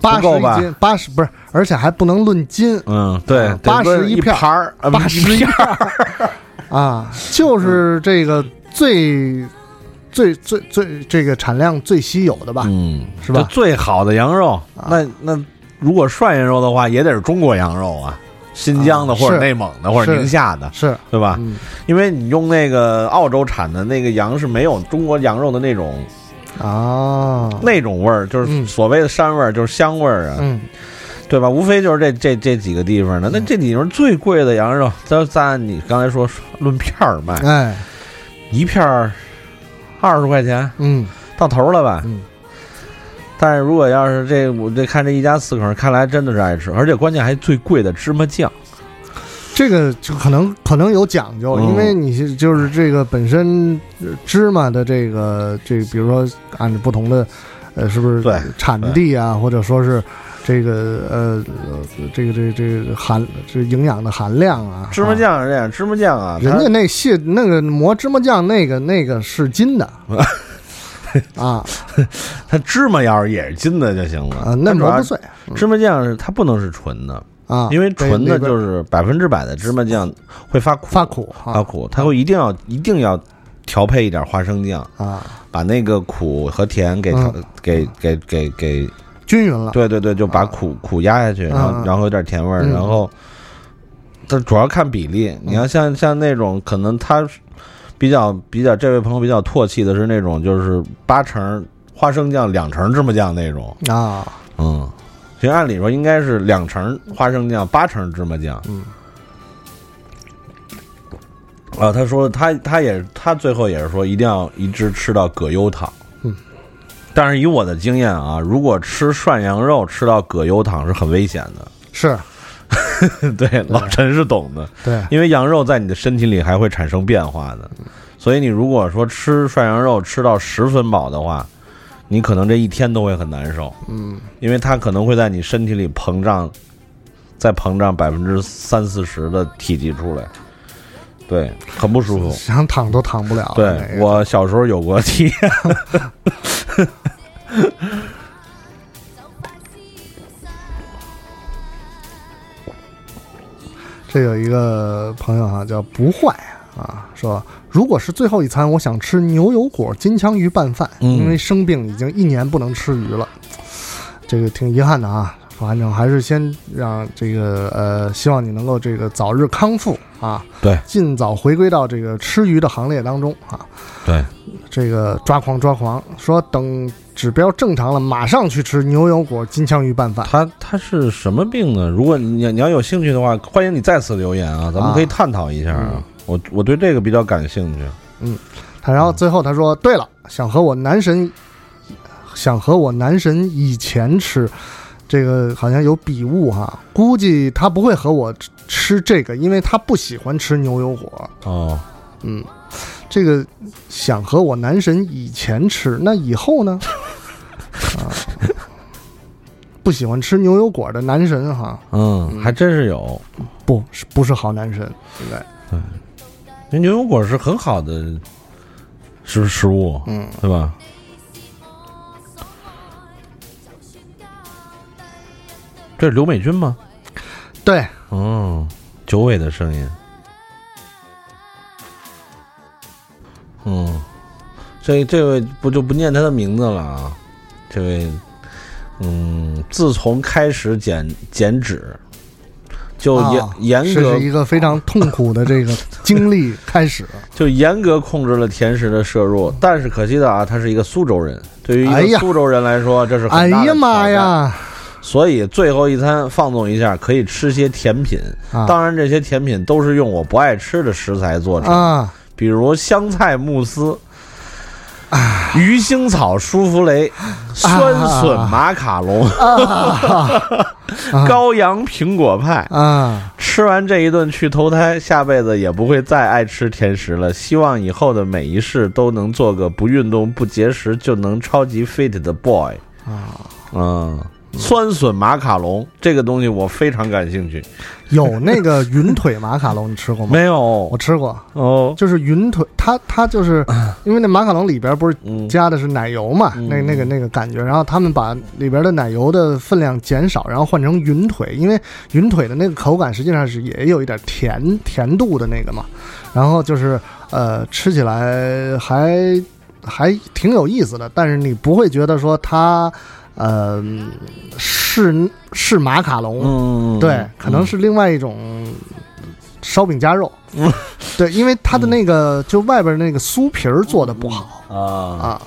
Speaker 3: 八十一斤，八十不是，而且还不能论斤。
Speaker 4: 嗯，对，
Speaker 3: 八十
Speaker 4: 一
Speaker 3: 片
Speaker 4: 儿，
Speaker 3: 八十一片儿 [laughs] 啊，就是这个最最最最这个产量最稀有的吧？
Speaker 4: 嗯，
Speaker 3: 是吧？
Speaker 4: 最好的羊肉，那那如果涮羊肉的话，也得是中国羊肉啊，新疆的或者内蒙的或者宁夏的，
Speaker 3: 是
Speaker 4: 对吧？因为你用那个澳洲产的那个羊是没有中国羊肉的那种。
Speaker 3: 啊，
Speaker 4: 那种味儿就是所谓的膻味儿，就是香味儿啊，
Speaker 3: 嗯，
Speaker 4: 对吧？无非就是这这这几个地方的。那这里面最贵的羊肉，咱咱你刚才说论片儿卖，
Speaker 3: 哎，
Speaker 4: 一片儿二十块钱，
Speaker 3: 嗯，
Speaker 4: 到头了吧？
Speaker 3: 嗯。
Speaker 4: 但是如果要是这我这看这一家四口，看来真的是爱吃，而且关键还最贵的芝麻酱。
Speaker 3: 这个就可能可能有讲究，因为你就是这个本身芝麻的这个这，比如说按照不同的，呃，是不是
Speaker 4: 对
Speaker 3: 产地啊，或者说是这个呃这个这这个含这营养的含量啊？
Speaker 4: 芝麻酱是这样，芝麻酱啊，
Speaker 3: 人家那蟹那个磨芝麻酱那个那个是金的 [laughs] 啊，
Speaker 4: 它芝麻要是也是金的就行了
Speaker 3: 啊，那磨不碎。
Speaker 4: 芝麻酱是它不能是纯的。
Speaker 3: 啊，
Speaker 4: 因为纯的就是百分之百的芝麻酱会发苦，
Speaker 3: 发苦，
Speaker 4: 发苦，它会一定要一定要调配一点花生酱
Speaker 3: 啊，
Speaker 4: 把那个苦和甜给给给给给
Speaker 3: 均匀了。
Speaker 4: 对对对，就把苦苦压下去，然后然后有点甜味儿，然后它主要看比例。你要像像那种可能他比较比较这位朋友比较唾弃的是那种就是八成花生酱两成芝麻酱那种
Speaker 3: 啊，
Speaker 4: 嗯。其实按理说应该是两成花生酱，八成芝麻酱。
Speaker 3: 嗯。
Speaker 4: 啊，他说他他也他最后也是说一定要一直吃到葛优躺。
Speaker 3: 嗯。
Speaker 4: 但是以我的经验啊，如果吃涮羊肉吃到葛优躺是很危险的。
Speaker 3: 是。[laughs]
Speaker 4: 对，老陈是懂的。
Speaker 3: 对。
Speaker 4: 因为羊肉在你的身体里还会产生变化的，所以你如果说吃涮羊肉吃到十分饱的话。你可能这一天都会很难受，
Speaker 3: 嗯，
Speaker 4: 因为它可能会在你身体里膨胀，再膨胀百分之三四十的体积出来，对，很不舒服，[laughs]
Speaker 3: 想躺都躺不了。
Speaker 4: 对我小时候有过体验。[laughs]
Speaker 3: 这有一个朋友哈，叫不坏啊，说。如果是最后一餐，我想吃牛油果金枪鱼拌饭，因为生病已经一年不能吃鱼了，这个挺遗憾的啊。反正还是先让这个呃，希望你能够这个早日康复啊，
Speaker 4: 对，
Speaker 3: 尽早回归到这个吃鱼的行列当中啊。
Speaker 4: 对，
Speaker 3: 这个抓狂抓狂，说等指标正常了，马上去吃牛油果金枪鱼拌饭。
Speaker 4: 他他是什么病呢？如果你你要有兴趣的话，欢迎你再次留言啊，咱们可以探讨一下啊。我我对这个比较感兴趣。
Speaker 3: 嗯，他然后最后他说，对了，想和我男神，想和我男神以前吃，这个好像有笔误哈，估计他不会和我吃这个，因为他不喜欢吃牛油果。
Speaker 4: 哦，
Speaker 3: 嗯。这个想和我男神以前吃，那以后呢？[laughs] 啊，不喜欢吃牛油果的男神哈，
Speaker 4: 嗯，还真是有，
Speaker 3: 不是不是好男神，应该
Speaker 4: 对，那牛油果是很好的食食物，
Speaker 3: 嗯，
Speaker 4: 对吧？这是刘美君吗？
Speaker 3: 对，
Speaker 4: 嗯，九尾的声音。嗯，这这位不就不念他的名字了啊？这位，嗯，自从开始减减脂，就严严格
Speaker 3: 是一个非常痛苦的这个经历开始，[laughs]
Speaker 4: 就严格控制了甜食的摄入。但是可惜的啊，他是一个苏州人，对于一个苏州人来说，这是
Speaker 3: 哎呀妈呀！
Speaker 4: 所以最后一餐放纵一下，可以吃些甜品。当然，这些甜品都是用我不爱吃的食材做成。
Speaker 3: 啊。
Speaker 4: 比如香菜慕斯、鱼腥草舒芙蕾、酸笋马卡龙、羔羊苹果派
Speaker 3: 啊！
Speaker 4: 吃完这一顿去投胎，下辈子也不会再爱吃甜食了。希望以后的每一世都能做个不运动不节食就能超级 fit 的 boy
Speaker 3: 啊！
Speaker 4: 嗯。酸笋马卡龙这个东西我非常感兴趣，
Speaker 3: 有那个云腿马卡龙，你吃过吗？
Speaker 4: 没有，
Speaker 3: 我吃过
Speaker 4: 哦。
Speaker 3: 就是云腿，它它就是因为那马卡龙里边不是加的是奶油嘛，那那个那个感觉，然后他们把里边的奶油的分量减少，然后换成云腿，因为云腿的那个口感实际上是也有一点甜甜度的那个嘛，然后就是呃吃起来还还挺有意思的，但是你不会觉得说它。呃，是是马卡龙，
Speaker 4: 嗯，
Speaker 3: 对，可能是另外一种烧饼夹肉，嗯，[laughs] 对，因为它的那个就外边那个酥皮儿做的不好。
Speaker 4: 啊。
Speaker 3: 啊。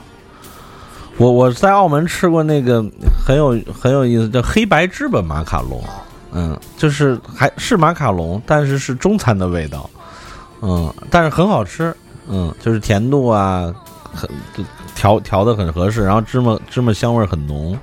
Speaker 4: 我我在澳门吃过那个很有很有意思，叫黑白芝麻马卡龙，嗯，就是还是马卡龙，但是是中餐的味道，嗯，但是很好吃，嗯，就是甜度啊，很。调调的很合适，然后芝麻芝麻香味很浓，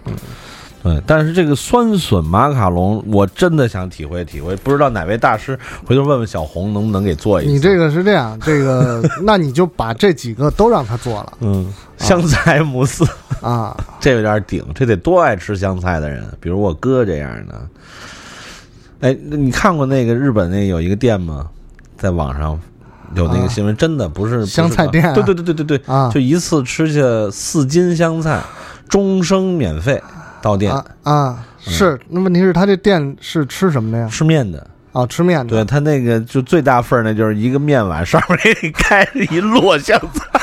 Speaker 4: 对。但是这个酸笋马卡龙，我真的想体会体会，不知道哪位大师回头问问小红能不能给做一。
Speaker 3: 你这个是这样，这个 [laughs] 那你就把这几个都让他做了。
Speaker 4: 嗯，香菜慕斯
Speaker 3: 啊，
Speaker 4: 这有点顶，这得多爱吃香菜的人，比如我哥这样的。哎，你看过那个日本那有一个店吗？在网上。有那个新闻，真的不是
Speaker 3: 香菜店，
Speaker 4: 对对对对对对，
Speaker 3: 啊，
Speaker 4: 就一次吃下四斤香菜，终生免费到店
Speaker 3: 啊，是。那问题是，他这店是吃什么的呀？
Speaker 4: 吃面的
Speaker 3: 啊，吃面的。
Speaker 4: 对他那个就最大份儿，那就是一个面碗，上面给 [laughs] 你开着一摞香菜。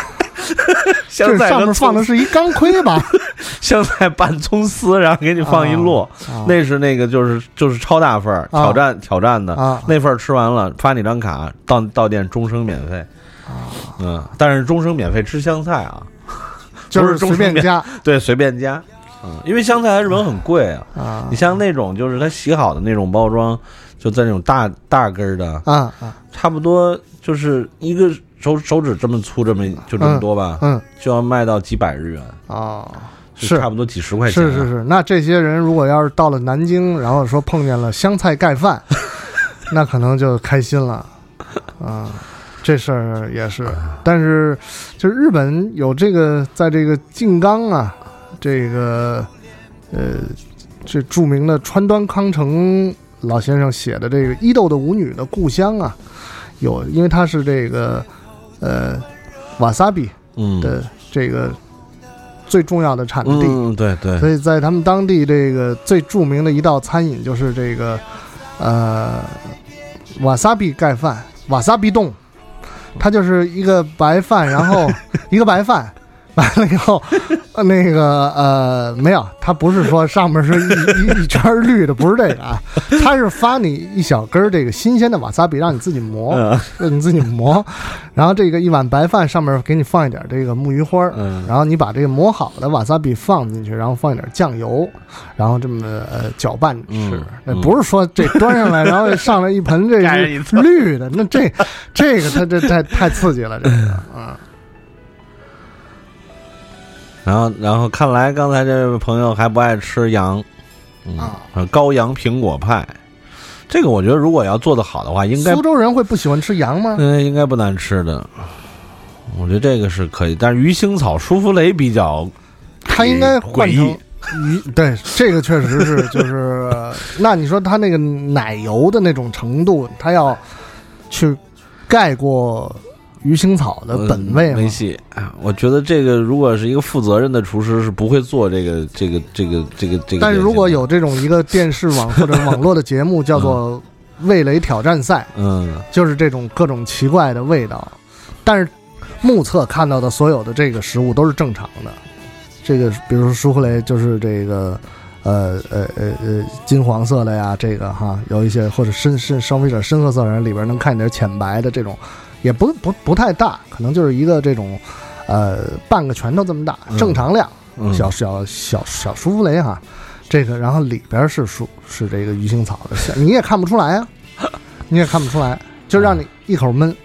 Speaker 4: [laughs] 香菜
Speaker 3: 上面放的是一钢盔吧？[laughs]
Speaker 4: 香菜拌葱丝，然后给你放一摞，那是那个就是就是超大份儿挑战挑战的那份儿吃完了发你张卡到到店终生免费嗯，但是终生免费吃香菜啊，
Speaker 3: 就是随便加
Speaker 4: 对随便加嗯，因为香菜在日本很贵啊你像那种就是它洗好的那种包装，就在那种大大根的
Speaker 3: 啊
Speaker 4: 啊，差不多就是一个。手手指这么粗，这么就这么多吧，
Speaker 3: 嗯，
Speaker 4: 就要卖到几百日元
Speaker 3: 啊，
Speaker 4: 是差不多几十块钱。
Speaker 3: 是是是，那这些人如果要是到了南京，然后说碰见了香菜盖饭，[laughs] 那可能就开心了啊。这事儿也是，但是就日本有这个，在这个静冈啊，这个呃，这著名的川端康成老先生写的这个伊豆的舞女的故乡啊，有，因为他是这个。呃，瓦萨比的这个最重要的产地，
Speaker 4: 嗯，对对，
Speaker 3: 所以在他们当地这个最著名的一道餐饮就是这个呃瓦萨比盖饭，瓦萨比冻，它就是一个白饭，然后 [laughs] 一个白饭完了以后呃那个呃，没有，它不是说上面是一一一圈绿的，不是这个啊，它是发你一小根儿这个新鲜的瓦萨比，让你自己磨，让你自己磨。然后这个一碗白饭上面给你放一点这个木鱼花然后你把这个磨好的瓦萨比放进去，然后放一点酱油，然后这么呃搅拌着吃。
Speaker 4: 嗯
Speaker 3: 那不是说这端上来，然后上来一盆这个绿的，那这这个它这太太刺激了，这个啊。[laughs]
Speaker 4: 然后，然后看来刚才这位朋友还不爱吃羊，嗯，
Speaker 3: 啊
Speaker 4: 羔羊苹果派，这个我觉得如果要做的好的话，应该
Speaker 3: 苏州人会不喜欢吃羊吗？
Speaker 4: 嗯，应该不难吃的。我觉得这个是可以，但是鱼腥草舒芙蕾比较
Speaker 3: 它应该换成
Speaker 4: 诡异
Speaker 3: 鱼，对，这个确实是，就是，那你说它那个奶油的那种程度，它要去盖过鱼腥草的本味
Speaker 4: 没戏。啊我觉得这个如果是一个负责任的厨师，是不会做这个这个这个这个这个。
Speaker 3: 但是如果有这种一个电视网或者网络的节目叫做《味蕾挑战赛》，
Speaker 4: 嗯，
Speaker 3: 就是这种各种奇怪的味道，但是目测看到的所有的这个食物都是正常的。这个比如说舒芙蕾，就是这个呃呃呃呃金黄色的呀，这个哈有一些或者深深稍微有点深褐色的人里边能看见点浅白的这种，也不不不太大，可能就是一个这种呃半个拳头这么大，
Speaker 4: 嗯
Speaker 3: 正常量，
Speaker 4: 嗯
Speaker 3: 小小小小舒芙蕾哈。这个，然后里边是舒是这个鱼腥草的，[laughs] 你也看不出来啊，你也看不出来，就让你一口闷。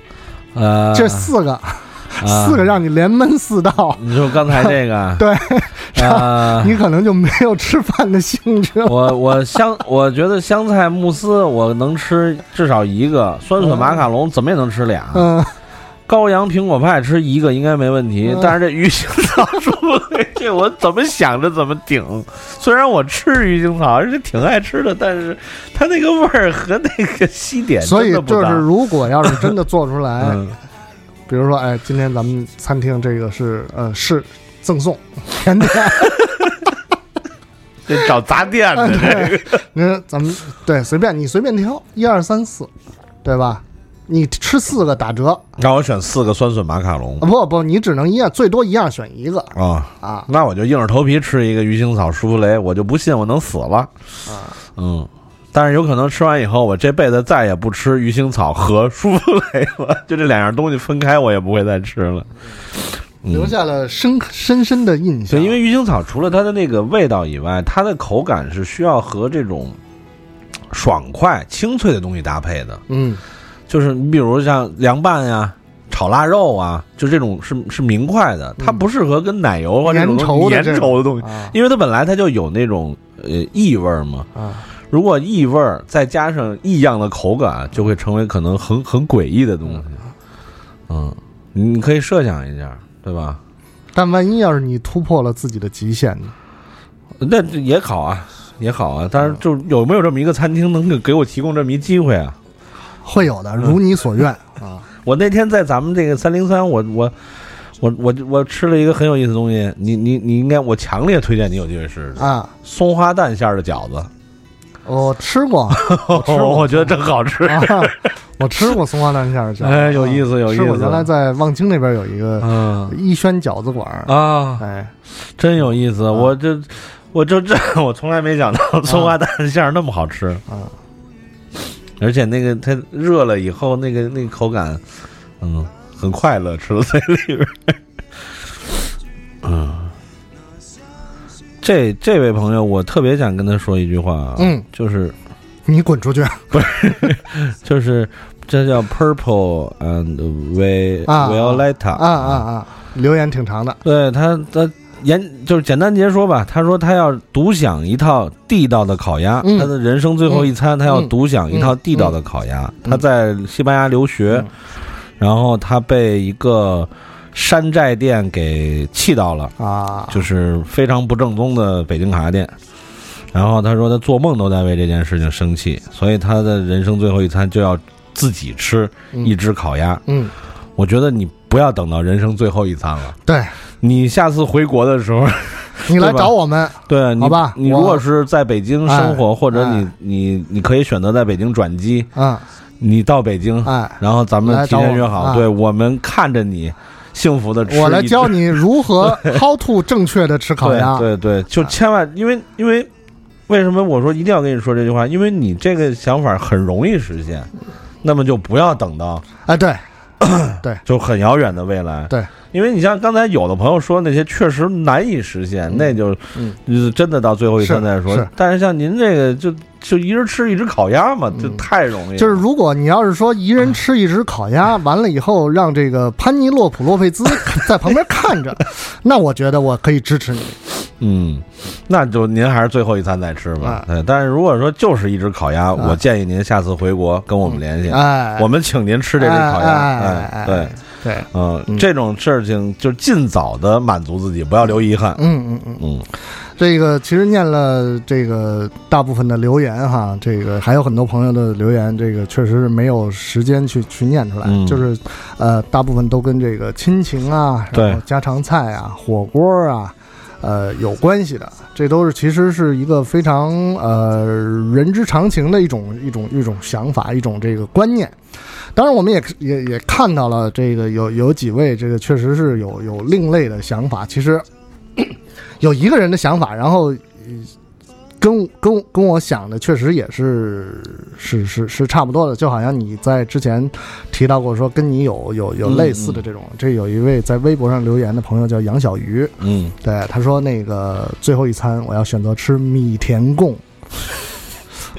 Speaker 4: 呃，
Speaker 3: 这四个，
Speaker 4: 啊 [laughs]
Speaker 3: 四个让你连闷四道，
Speaker 4: 你说刚才这个，[laughs]
Speaker 3: 对，
Speaker 4: 啊，
Speaker 3: 你可能就没有吃饭的兴致了。
Speaker 4: 我我香，我觉得香菜慕斯我能吃至少一个，酸笋马卡龙怎么也能吃俩，
Speaker 3: 嗯，
Speaker 4: 羔羊苹果派吃一个应该没问题，
Speaker 3: 嗯
Speaker 4: 但是这鱼腥草舒芙蕾这我怎么想着怎么顶。虽然我吃鱼腥草，而且挺爱吃的，但是它那个味儿和那个西点
Speaker 3: 所以就是，如果要是真的做出来，[laughs]
Speaker 4: 嗯
Speaker 3: 比如说，哎，今天咱们餐厅这个是呃是赠送甜点，[laughs]
Speaker 4: 这找杂店的这个，
Speaker 3: 那咱们对随便你随便挑一二三四，对吧？你吃四个打折，
Speaker 4: 让我选四个酸笋马卡龙
Speaker 3: 啊不不，你只能一样，最多一样选一个
Speaker 4: 啊。
Speaker 3: 啊。
Speaker 4: 那我就硬着头皮吃一个鱼腥草舒芙蕾，我就不信我能死了。
Speaker 3: 啊，
Speaker 4: 嗯，但是有可能吃完以后，我这辈子再也不吃鱼腥草和舒芙蕾了，就这两样东西分开，我也不会再吃了。嗯
Speaker 3: 留下了深深深的印象。
Speaker 4: 对，因为鱼腥草除了它的那个味道以外，它的口感是需要和这种爽快、清脆的东西搭配的。
Speaker 3: 嗯，
Speaker 4: 就是你比如像凉拌呀、炒腊肉啊，就这种是是明快的，它不适合跟奶油或者这种
Speaker 3: 粘稠的
Speaker 4: 粘稠的东西，
Speaker 3: 啊
Speaker 4: 因为它本来它就有那种呃异味嘛。
Speaker 3: 啊，
Speaker 4: 如果异味儿再加上异样的口感，就会成为可能很很诡异的东西。嗯，你可以设想一下，对吧？
Speaker 3: 但万一要是你突破了自己的极限呢？
Speaker 4: 那这也好啊，也好啊。但是就有没有这么一个餐厅能给给我提供这么一机会啊？
Speaker 3: 会有的，如你所愿 [laughs] 啊。
Speaker 4: 我那天在咱们这个三零三，我我我我我吃了一个很有意思的东西，你你你应该，我强烈推荐你有机会试试
Speaker 3: 啊，
Speaker 4: 松花蛋馅儿的饺子。
Speaker 3: 我吃过，[laughs] 我吃过，
Speaker 4: 我觉得真好吃。
Speaker 3: 啊我吃过松花蛋馅儿饺子，
Speaker 4: 哎有意思有意思。
Speaker 3: 我原来在望京那边有一个
Speaker 4: 嗯。
Speaker 3: 一轩饺子馆儿，
Speaker 4: 啊，
Speaker 3: 哎，
Speaker 4: 真有意思。我这我就这 [laughs] 我从来没想到松花蛋馅儿那么好吃。
Speaker 3: 啊！
Speaker 4: 而且那个它热了以后，那个那个口感，嗯，很快乐，吃到嘴里边儿。[laughs] 嗯，这这位朋友，我特别想跟他说一句话啊，
Speaker 3: 嗯，
Speaker 4: 就是
Speaker 3: 你滚出去不是 [laughs]
Speaker 4: 就是这叫 purple and vi
Speaker 3: 啊
Speaker 4: violeta
Speaker 3: 啊啊啊！留言挺长的，
Speaker 4: 对他他言就是简单截说吧，他说他要独享一套地道的烤鸭，
Speaker 3: 嗯
Speaker 4: 他的人生最后一餐，他要独享一套地道的烤鸭。他在西班牙留学，然后他被一个山寨店给气到了
Speaker 3: 啊，
Speaker 4: 就是非常不正宗的北京烤鸭店。然后他说他做梦都在为这件事情生气，所以他的人生最后一餐就要自己吃一只烤鸭。
Speaker 3: 嗯，
Speaker 4: 我觉得你不要等到人生最后一餐了。
Speaker 3: 对，
Speaker 4: 你下次回国的时候，[laughs]
Speaker 3: 你来找我们，
Speaker 4: 对，你
Speaker 3: 好吧？
Speaker 4: 你如果是在北京生活，
Speaker 3: 哎。
Speaker 4: 或者你
Speaker 3: 哎。
Speaker 4: 你你可以选择在北京转机，
Speaker 3: 嗯，
Speaker 4: 你到北京，
Speaker 3: 哎，
Speaker 4: 然后咱们提前约好，
Speaker 3: 啊
Speaker 4: 对我们看着你幸福的吃。
Speaker 3: 我来教你如何 how to 正确的吃烤鸭。
Speaker 4: 对对，就千万因为因为为什么我说一定要跟你说这句话？因为你这个想法很容易实现，那么就不要等到
Speaker 3: 哎，对 [clears throat] 对，
Speaker 4: 就很遥远的未来。
Speaker 3: 对，
Speaker 4: 因为你像刚才有的朋友说那些确实难以实现，那就
Speaker 3: 嗯
Speaker 4: 真的到最后一天再说。但是像您这个就就一人吃一只烤鸭嘛，这太容易了。
Speaker 3: 就是如果你要是说一人吃一只烤鸭，完了以后让这个潘尼洛普洛佩兹 [laughs] 在旁边看着，那我觉得我可以支持你。
Speaker 4: 嗯，那就您还是最后一餐再吃吧。对，但是如果说就是一只烤鸭，我建议您下次回国跟我们联系，
Speaker 3: 哎，
Speaker 4: 我们请您吃这只烤鸭。
Speaker 3: 哎，
Speaker 4: 对
Speaker 3: 对，
Speaker 4: 嗯，这种事情就尽早的满足自己，不要留遗憾。
Speaker 3: 嗯嗯嗯
Speaker 4: 嗯，
Speaker 3: 这个其实念了这个大部分的留言哈，这个还有很多朋友的留言，这个确实是没有时间去去念出来，就是呃，大部分都跟这个亲情啊，然后家常菜啊，火锅啊。呃，有关系的，这都是其实是一个非常呃人之常情的一种一种一种想法，一种这个观念。当然，我们也也也看到了这个有有几位这个确实是有有另类的想法。其实有一个人的想法，然后。跟跟跟我想的确实也是是是是差不多的，就好像你在之前提到过说跟你有有有类似的这种，这有一位在微博上留言的朋友叫杨小鱼，
Speaker 4: 嗯，
Speaker 3: 对，他说那个最后一餐我要选择吃米田共，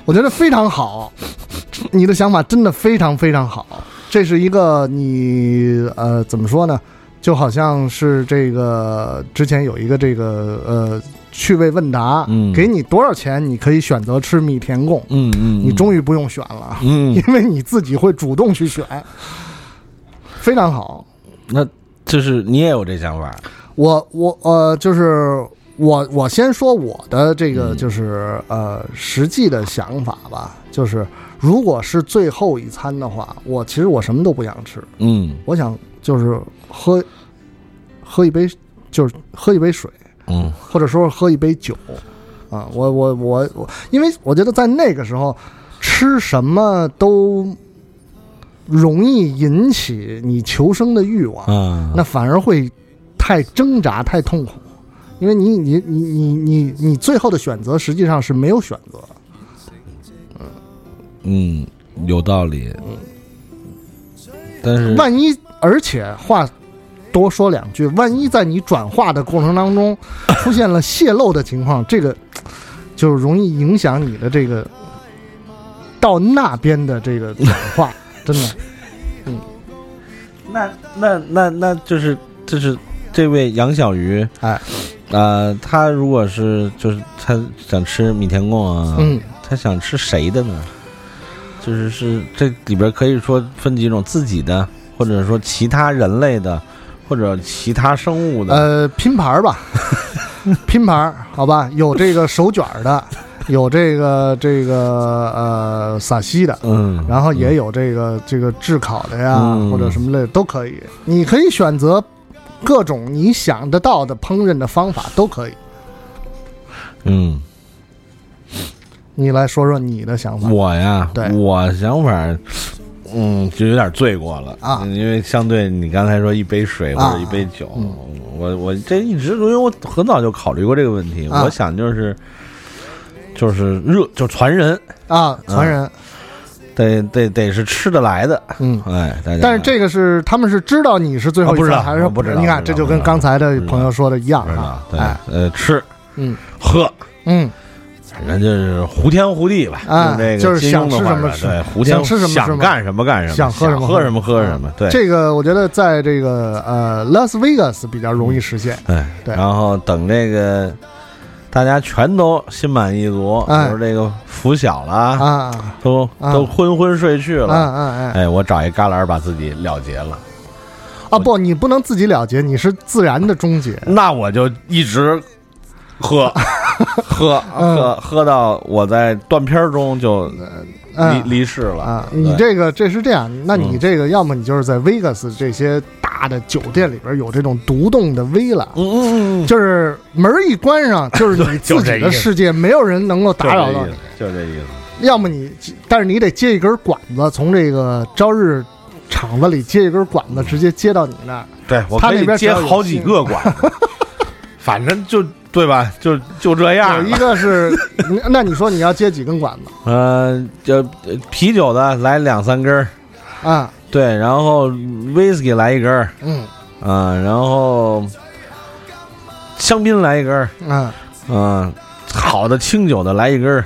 Speaker 3: 我觉得非常好，你的想法真的非常非常好，这是一个你呃怎么说呢？就好像是这个之前有一个这个呃趣味问答，
Speaker 4: 嗯，
Speaker 3: 给你多少钱你可以选择吃米田共，
Speaker 4: 嗯嗯，
Speaker 3: 你终于不用选了，
Speaker 4: 嗯，[laughs]
Speaker 3: 因为你自己会主动去选，非常好。
Speaker 4: 那就是你也有这想法？
Speaker 3: 我我呃，就是我我先说我的这个就是、
Speaker 4: 嗯、
Speaker 3: 呃实际的想法吧，就是如果是最后一餐的话，我其实我什么都不想吃，
Speaker 4: 嗯，
Speaker 3: 我想就是喝喝一杯，就是喝一杯水，
Speaker 4: 嗯，
Speaker 3: 或者说喝一杯酒，啊，我我我我，因为我觉得在那个时候吃什么都容易引起你求生的欲望，
Speaker 4: 嗯，
Speaker 3: 那反而会太挣扎、太痛苦，因为你你你你你你最后的选择实际上是没有选择，
Speaker 4: 嗯嗯，有道理，嗯，但是
Speaker 3: 万一而且话。多说两句，万一在你转化的过程当中出现了泄露的情况，这个就容易影响你的这个到那边的这个转化，[laughs] 真的。嗯，
Speaker 4: 那那那那就是就是这位杨小鱼，
Speaker 3: 哎，
Speaker 4: 呃，他如果是就是他想吃米田共啊，
Speaker 3: 嗯，
Speaker 4: 他想吃谁的呢？就是是这里边可以说分几种自己的，或者说其他人类的。或者其他生物的，
Speaker 3: 呃，拼盘吧，[laughs] 拼盘，好吧，有这个手卷的，[laughs] 有这个这个呃撒西的，
Speaker 4: 嗯，
Speaker 3: 然后也有这个这个炙烤的呀，
Speaker 4: 嗯、
Speaker 3: 或者什么类都可以，你可以选择各种你想得到的烹饪的方法都可以。
Speaker 4: 嗯，
Speaker 3: 你来说说你的想法。
Speaker 4: 我呀，
Speaker 3: 对，
Speaker 4: 我想法。嗯，就有点醉过了。
Speaker 3: 啊，
Speaker 4: 因为相对你刚才说一杯水或者一杯酒，
Speaker 3: 啊嗯、
Speaker 4: 我我这一直因为我很早就考虑过这个问题，
Speaker 3: 啊、
Speaker 4: 我想就是就是热就传人。
Speaker 3: 啊，传人，
Speaker 4: 嗯、得得得是吃得来的，
Speaker 3: 嗯，
Speaker 4: 哎，
Speaker 3: 但是这个是他们是知道你是最后一
Speaker 4: 餐、
Speaker 3: 啊、还是
Speaker 4: 不知道？
Speaker 3: 你看，这就跟刚才的朋友说的一样
Speaker 4: 啊，
Speaker 3: 对，哎、
Speaker 4: 呃，吃，
Speaker 3: 嗯，
Speaker 4: 喝，
Speaker 3: 嗯。
Speaker 4: 反正就是胡天胡地吧，
Speaker 3: 啊，
Speaker 4: 这个
Speaker 3: 就是想吃什么
Speaker 4: 对，胡天
Speaker 3: 想吃什么
Speaker 4: 想干什么干什么，
Speaker 3: 想喝什么
Speaker 4: 喝什么喝什么。对，
Speaker 3: 这个我觉得在这个呃拉斯维加斯比较容易实现。
Speaker 4: 对
Speaker 3: 对，
Speaker 4: 然后等这个大家全都心满意足，就是这个拂晓了
Speaker 3: 啊，
Speaker 4: 都都昏昏睡去了，
Speaker 3: 嗯嗯
Speaker 4: 哎，我找一旮旯把自己了结了。
Speaker 3: 啊不，你不能自己了结，你是自然的终结。
Speaker 4: 那我就一直喝。[laughs] [laughs] 喝喝喝到我在断片中就离离世了。
Speaker 3: 啊！你这个这是这样，那你这个要么你就是在 Vegas 这些大的酒店里边有这种独栋的 villa，
Speaker 4: 嗯嗯嗯，
Speaker 3: 就是门一关上就是你自己的世界，没有人能够打扰到你，
Speaker 4: 就这意思。
Speaker 3: 要么你，但是你得接一根管子，从这个朝日厂子里接一根管子，直接接到你那儿。
Speaker 4: 对我可以接好几个管子，[laughs] 反正就对吧？就就这样。
Speaker 3: 有一个是，[laughs] 那你说你要接几根管子？
Speaker 4: 呃，就啤酒的来两三根儿
Speaker 3: 啊，
Speaker 4: 对，然后 whisky 来一根儿，
Speaker 3: 嗯，
Speaker 4: 啊，然后香槟来一根儿，
Speaker 3: 嗯
Speaker 4: 嗯，好的清酒的来一根儿，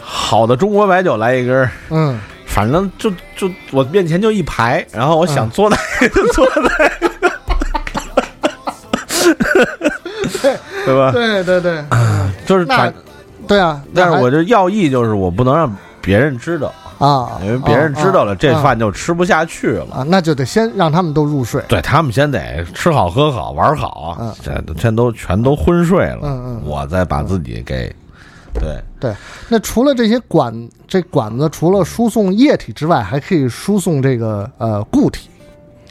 Speaker 4: 好的中国白酒来一根儿，
Speaker 3: 嗯，
Speaker 4: 反正就就我面前就一排，然后我想坐哪个就坐哪对吧？
Speaker 3: 对对对，那 [clears throat]
Speaker 4: 就是反，
Speaker 3: 对啊，
Speaker 4: 但是我这要义就是我不能让别人知道，
Speaker 3: 啊，
Speaker 4: 因为别人知道了，
Speaker 3: 啊
Speaker 4: 这
Speaker 3: 啊
Speaker 4: 饭就吃不下去了。
Speaker 3: 啊，那就得先让他们都入睡。
Speaker 4: 对他们先得吃好喝好玩好，
Speaker 3: 嗯
Speaker 4: 这都全都全都昏睡了，
Speaker 3: 嗯嗯
Speaker 4: 我再把自己给，对，
Speaker 3: 对，那除了这些管，这管子除了输送液体之外，还可以输送这个呃固体。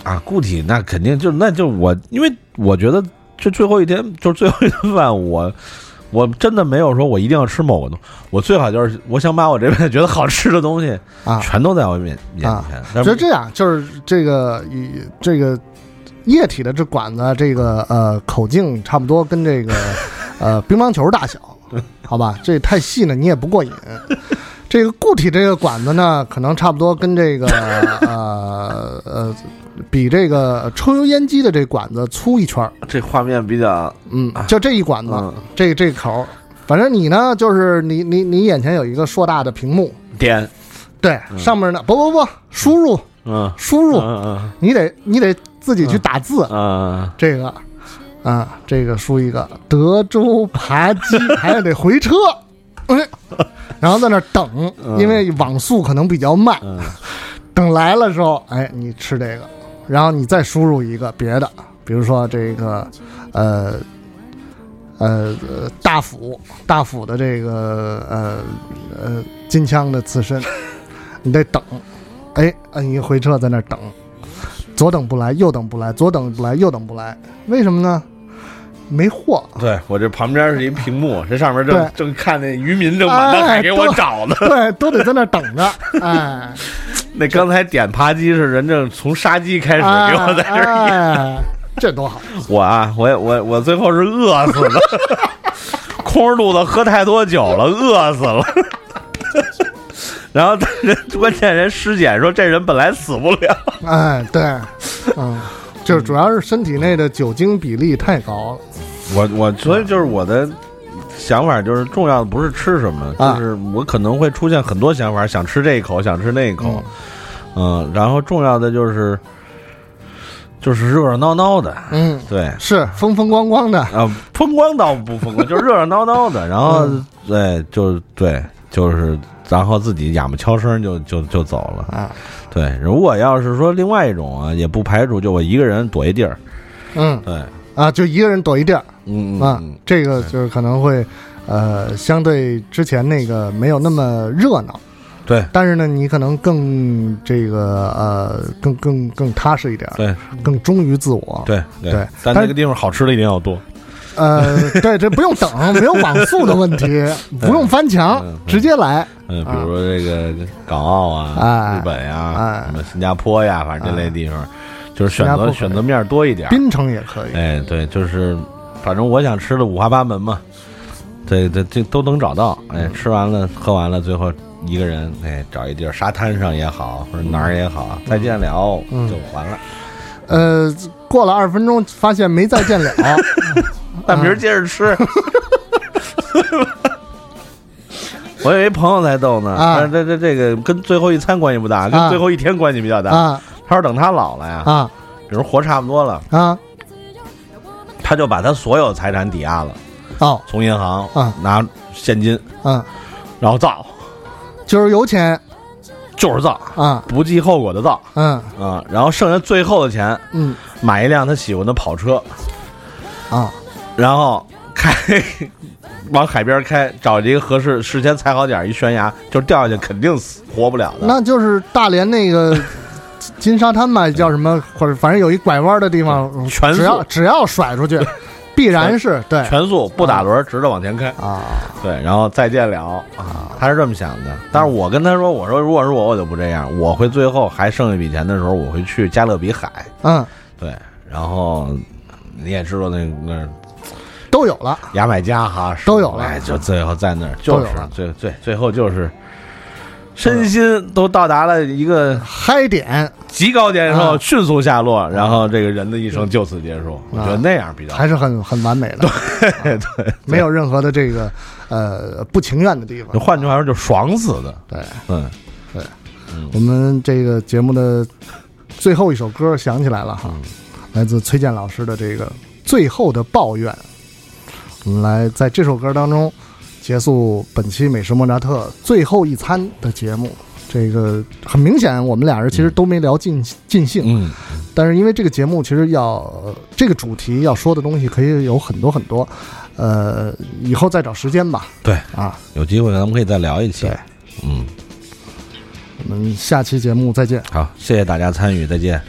Speaker 4: 啊，固体那肯定就那就我，因为我觉得这最后一天就是最后一顿饭，我我真的没有说我一定要吃某个东，我最好就是我想把我这辈子觉得好吃的东西
Speaker 3: 啊
Speaker 4: 全都在我面前，但
Speaker 3: 就是这样，就是这个以这个液体的这管子，这个呃口径差不多跟这个呃乒乓球大小，好吧？这太细了，你也不过瘾。[laughs] 这个固体这个管子呢，可能差不多跟这个 [laughs] 呃呃比这个抽油烟机的这管子粗一圈儿，
Speaker 4: 这画面比较
Speaker 3: 嗯，就这一管子，
Speaker 4: 嗯。
Speaker 3: 这这口儿，反正你呢，就是你你你眼前有一个硕大的屏幕，
Speaker 4: 点，
Speaker 3: 对，上面呢不不不，输入。
Speaker 4: 嗯
Speaker 3: 输入，
Speaker 4: 嗯。
Speaker 3: 你得你得自己去打字，
Speaker 4: 嗯嗯，
Speaker 3: 这个啊，这个输一个。德州扒鸡，还得回车，哎，然后在那儿等，因为网速可能比较慢，
Speaker 4: 嗯。
Speaker 3: 等来了之后，哎，你吃这个，然后你再输入一个别的，比如说这个呃。呃，呃大斧大斧的这个呃呃金枪的刺身，[laughs] 你得等，哎，摁一回车在那儿等，左等不来，右等不来，左等不来，右等不来，为什么呢？没货，
Speaker 4: 对我这旁边是一屏幕，这上面正正看那渔民正满大海给我找呢。[laughs]
Speaker 3: 对，都得在那等着，[laughs] 哎，
Speaker 4: 那刚才点扒鸡是人正从杀鸡开始给我在这儿
Speaker 3: 这多好，
Speaker 4: 我啊，我我我最后是饿死了，[laughs] 空着肚子喝太多酒了，饿死了。然后人关键人尸检说这人本来死不了，
Speaker 3: 哎，对，嗯，就是主要是身体内的酒精比例太高了，
Speaker 4: 我我所以就是我的想法就是重要的不是吃什么，
Speaker 3: 啊。
Speaker 4: 就是我可能会出现很多想法，想吃这一口，想吃那一口，嗯，然后重要的就是就是热热闹闹的，
Speaker 3: 嗯，
Speaker 4: 对，
Speaker 3: 是风风光光的，
Speaker 4: 啊，风光倒不风光，就是热热闹闹的，然后
Speaker 3: 嗯。
Speaker 4: 对，就对，就是然后自己哑巴敲声就就就走了
Speaker 3: 啊。
Speaker 4: 对，如果要是说另外一种啊，也不排除就我一个人躲一地儿，
Speaker 3: 嗯。
Speaker 4: 对，
Speaker 3: 啊，就一个人躲一地儿
Speaker 4: 嗯
Speaker 3: 啊
Speaker 4: 嗯，
Speaker 3: 这个就是可能会呃，相对之前那个没有那么热闹。
Speaker 4: 对，
Speaker 3: 但是呢，你可能更这个呃，更更更踏实一点，
Speaker 4: 对，
Speaker 3: 更忠于自我，
Speaker 4: 对
Speaker 3: 对。但
Speaker 4: 那个地方好吃的一定要多，
Speaker 3: 呃，对，这不用等，没有网速的问题，[laughs] 不用翻墙，直接来。
Speaker 4: 嗯，比如说这个港澳啊、
Speaker 3: 哎
Speaker 4: 日本呀、
Speaker 3: 哎。
Speaker 4: 什么新加坡呀，反正这类地方，就是选择选择面多一点。
Speaker 3: 槟城也可以，
Speaker 4: 哎，对，就是反正我想吃的五花八门嘛，这这这都能找到。哎，吃完了喝完了，最后一个人哎找一地儿，沙滩上也好，或者哪儿也好，再见了
Speaker 3: 嗯。
Speaker 4: 就完了。
Speaker 3: 呃，过了二十分钟，发现没再见了，[laughs]
Speaker 4: 但明儿接着吃。[laughs] 我有一朋友才逗呢，
Speaker 3: 啊。
Speaker 4: 但是这这这个跟最后一餐关系不大，跟
Speaker 3: 啊。
Speaker 4: 最后一天关系比较大。
Speaker 3: 啊。
Speaker 4: 他说等他老了呀，
Speaker 3: 啊。
Speaker 4: 比如活差不多了，
Speaker 3: 啊
Speaker 4: 他就把他所有财产抵押了，
Speaker 3: 哦。
Speaker 4: 从银行
Speaker 3: 啊
Speaker 4: 拿现金，
Speaker 3: 嗯，
Speaker 4: 然后造，
Speaker 3: 就是有钱。
Speaker 4: 就是造，
Speaker 3: 啊
Speaker 4: 不计后果的造。
Speaker 3: 嗯。
Speaker 4: 啊，然后剩下最后的钱
Speaker 3: 嗯。
Speaker 4: 买一辆他喜欢的跑车，
Speaker 3: 啊。
Speaker 4: 然后开 [laughs] 往海边开，找一个合适事先踩好点儿一悬崖，就掉下去肯定死活不了的。
Speaker 3: 那就是大连那个金沙滩吧，叫什么？或者反正有一拐弯的地方，
Speaker 4: 全
Speaker 3: 只要只要甩出去，[laughs] 必然是对。
Speaker 5: 全速不打轮，直着往前开。
Speaker 3: 啊，
Speaker 5: 对，然后再见了。啊，他是这么想的。但是我跟他说，我说如果是我，我就不这样，我会最后还剩一笔钱的时候，我会去加勒比海，
Speaker 3: 嗯，
Speaker 5: 对，然后你也知道那那
Speaker 3: 都有了，
Speaker 5: 牙买加哈
Speaker 3: 都有了，
Speaker 5: 哎，就最后在那儿就是最最最后就是。身心都到达了一个
Speaker 3: 嗨点，
Speaker 5: 极高点之后迅速下落，然后这个人的一生就此结束。我觉得那样比较
Speaker 3: 还是很很完美的，
Speaker 5: 对对，[laughs]
Speaker 3: 没有任何的这个呃不情愿的地方。
Speaker 5: 换句话说，就爽死的。
Speaker 3: 对，
Speaker 5: 嗯，
Speaker 3: 对，我们这个节目的最后一首歌想起来了哈，来自崔健老师的这个《最后的抱怨》，我们来在这首歌当中。结束本期美食莫扎特最后一餐的节目，这个很明显，我们俩人其实都没聊尽尽兴。
Speaker 5: 嗯，
Speaker 3: 但是因为这个节目其实要这个主题要说的东西可以有很多很多，呃，以后再找时间吧。
Speaker 5: 对
Speaker 3: 啊，
Speaker 5: 有机会咱们可以再聊一期。
Speaker 3: 对，
Speaker 5: 嗯，
Speaker 3: 我们下期节目再见。
Speaker 5: 好，谢谢大家参与，再见。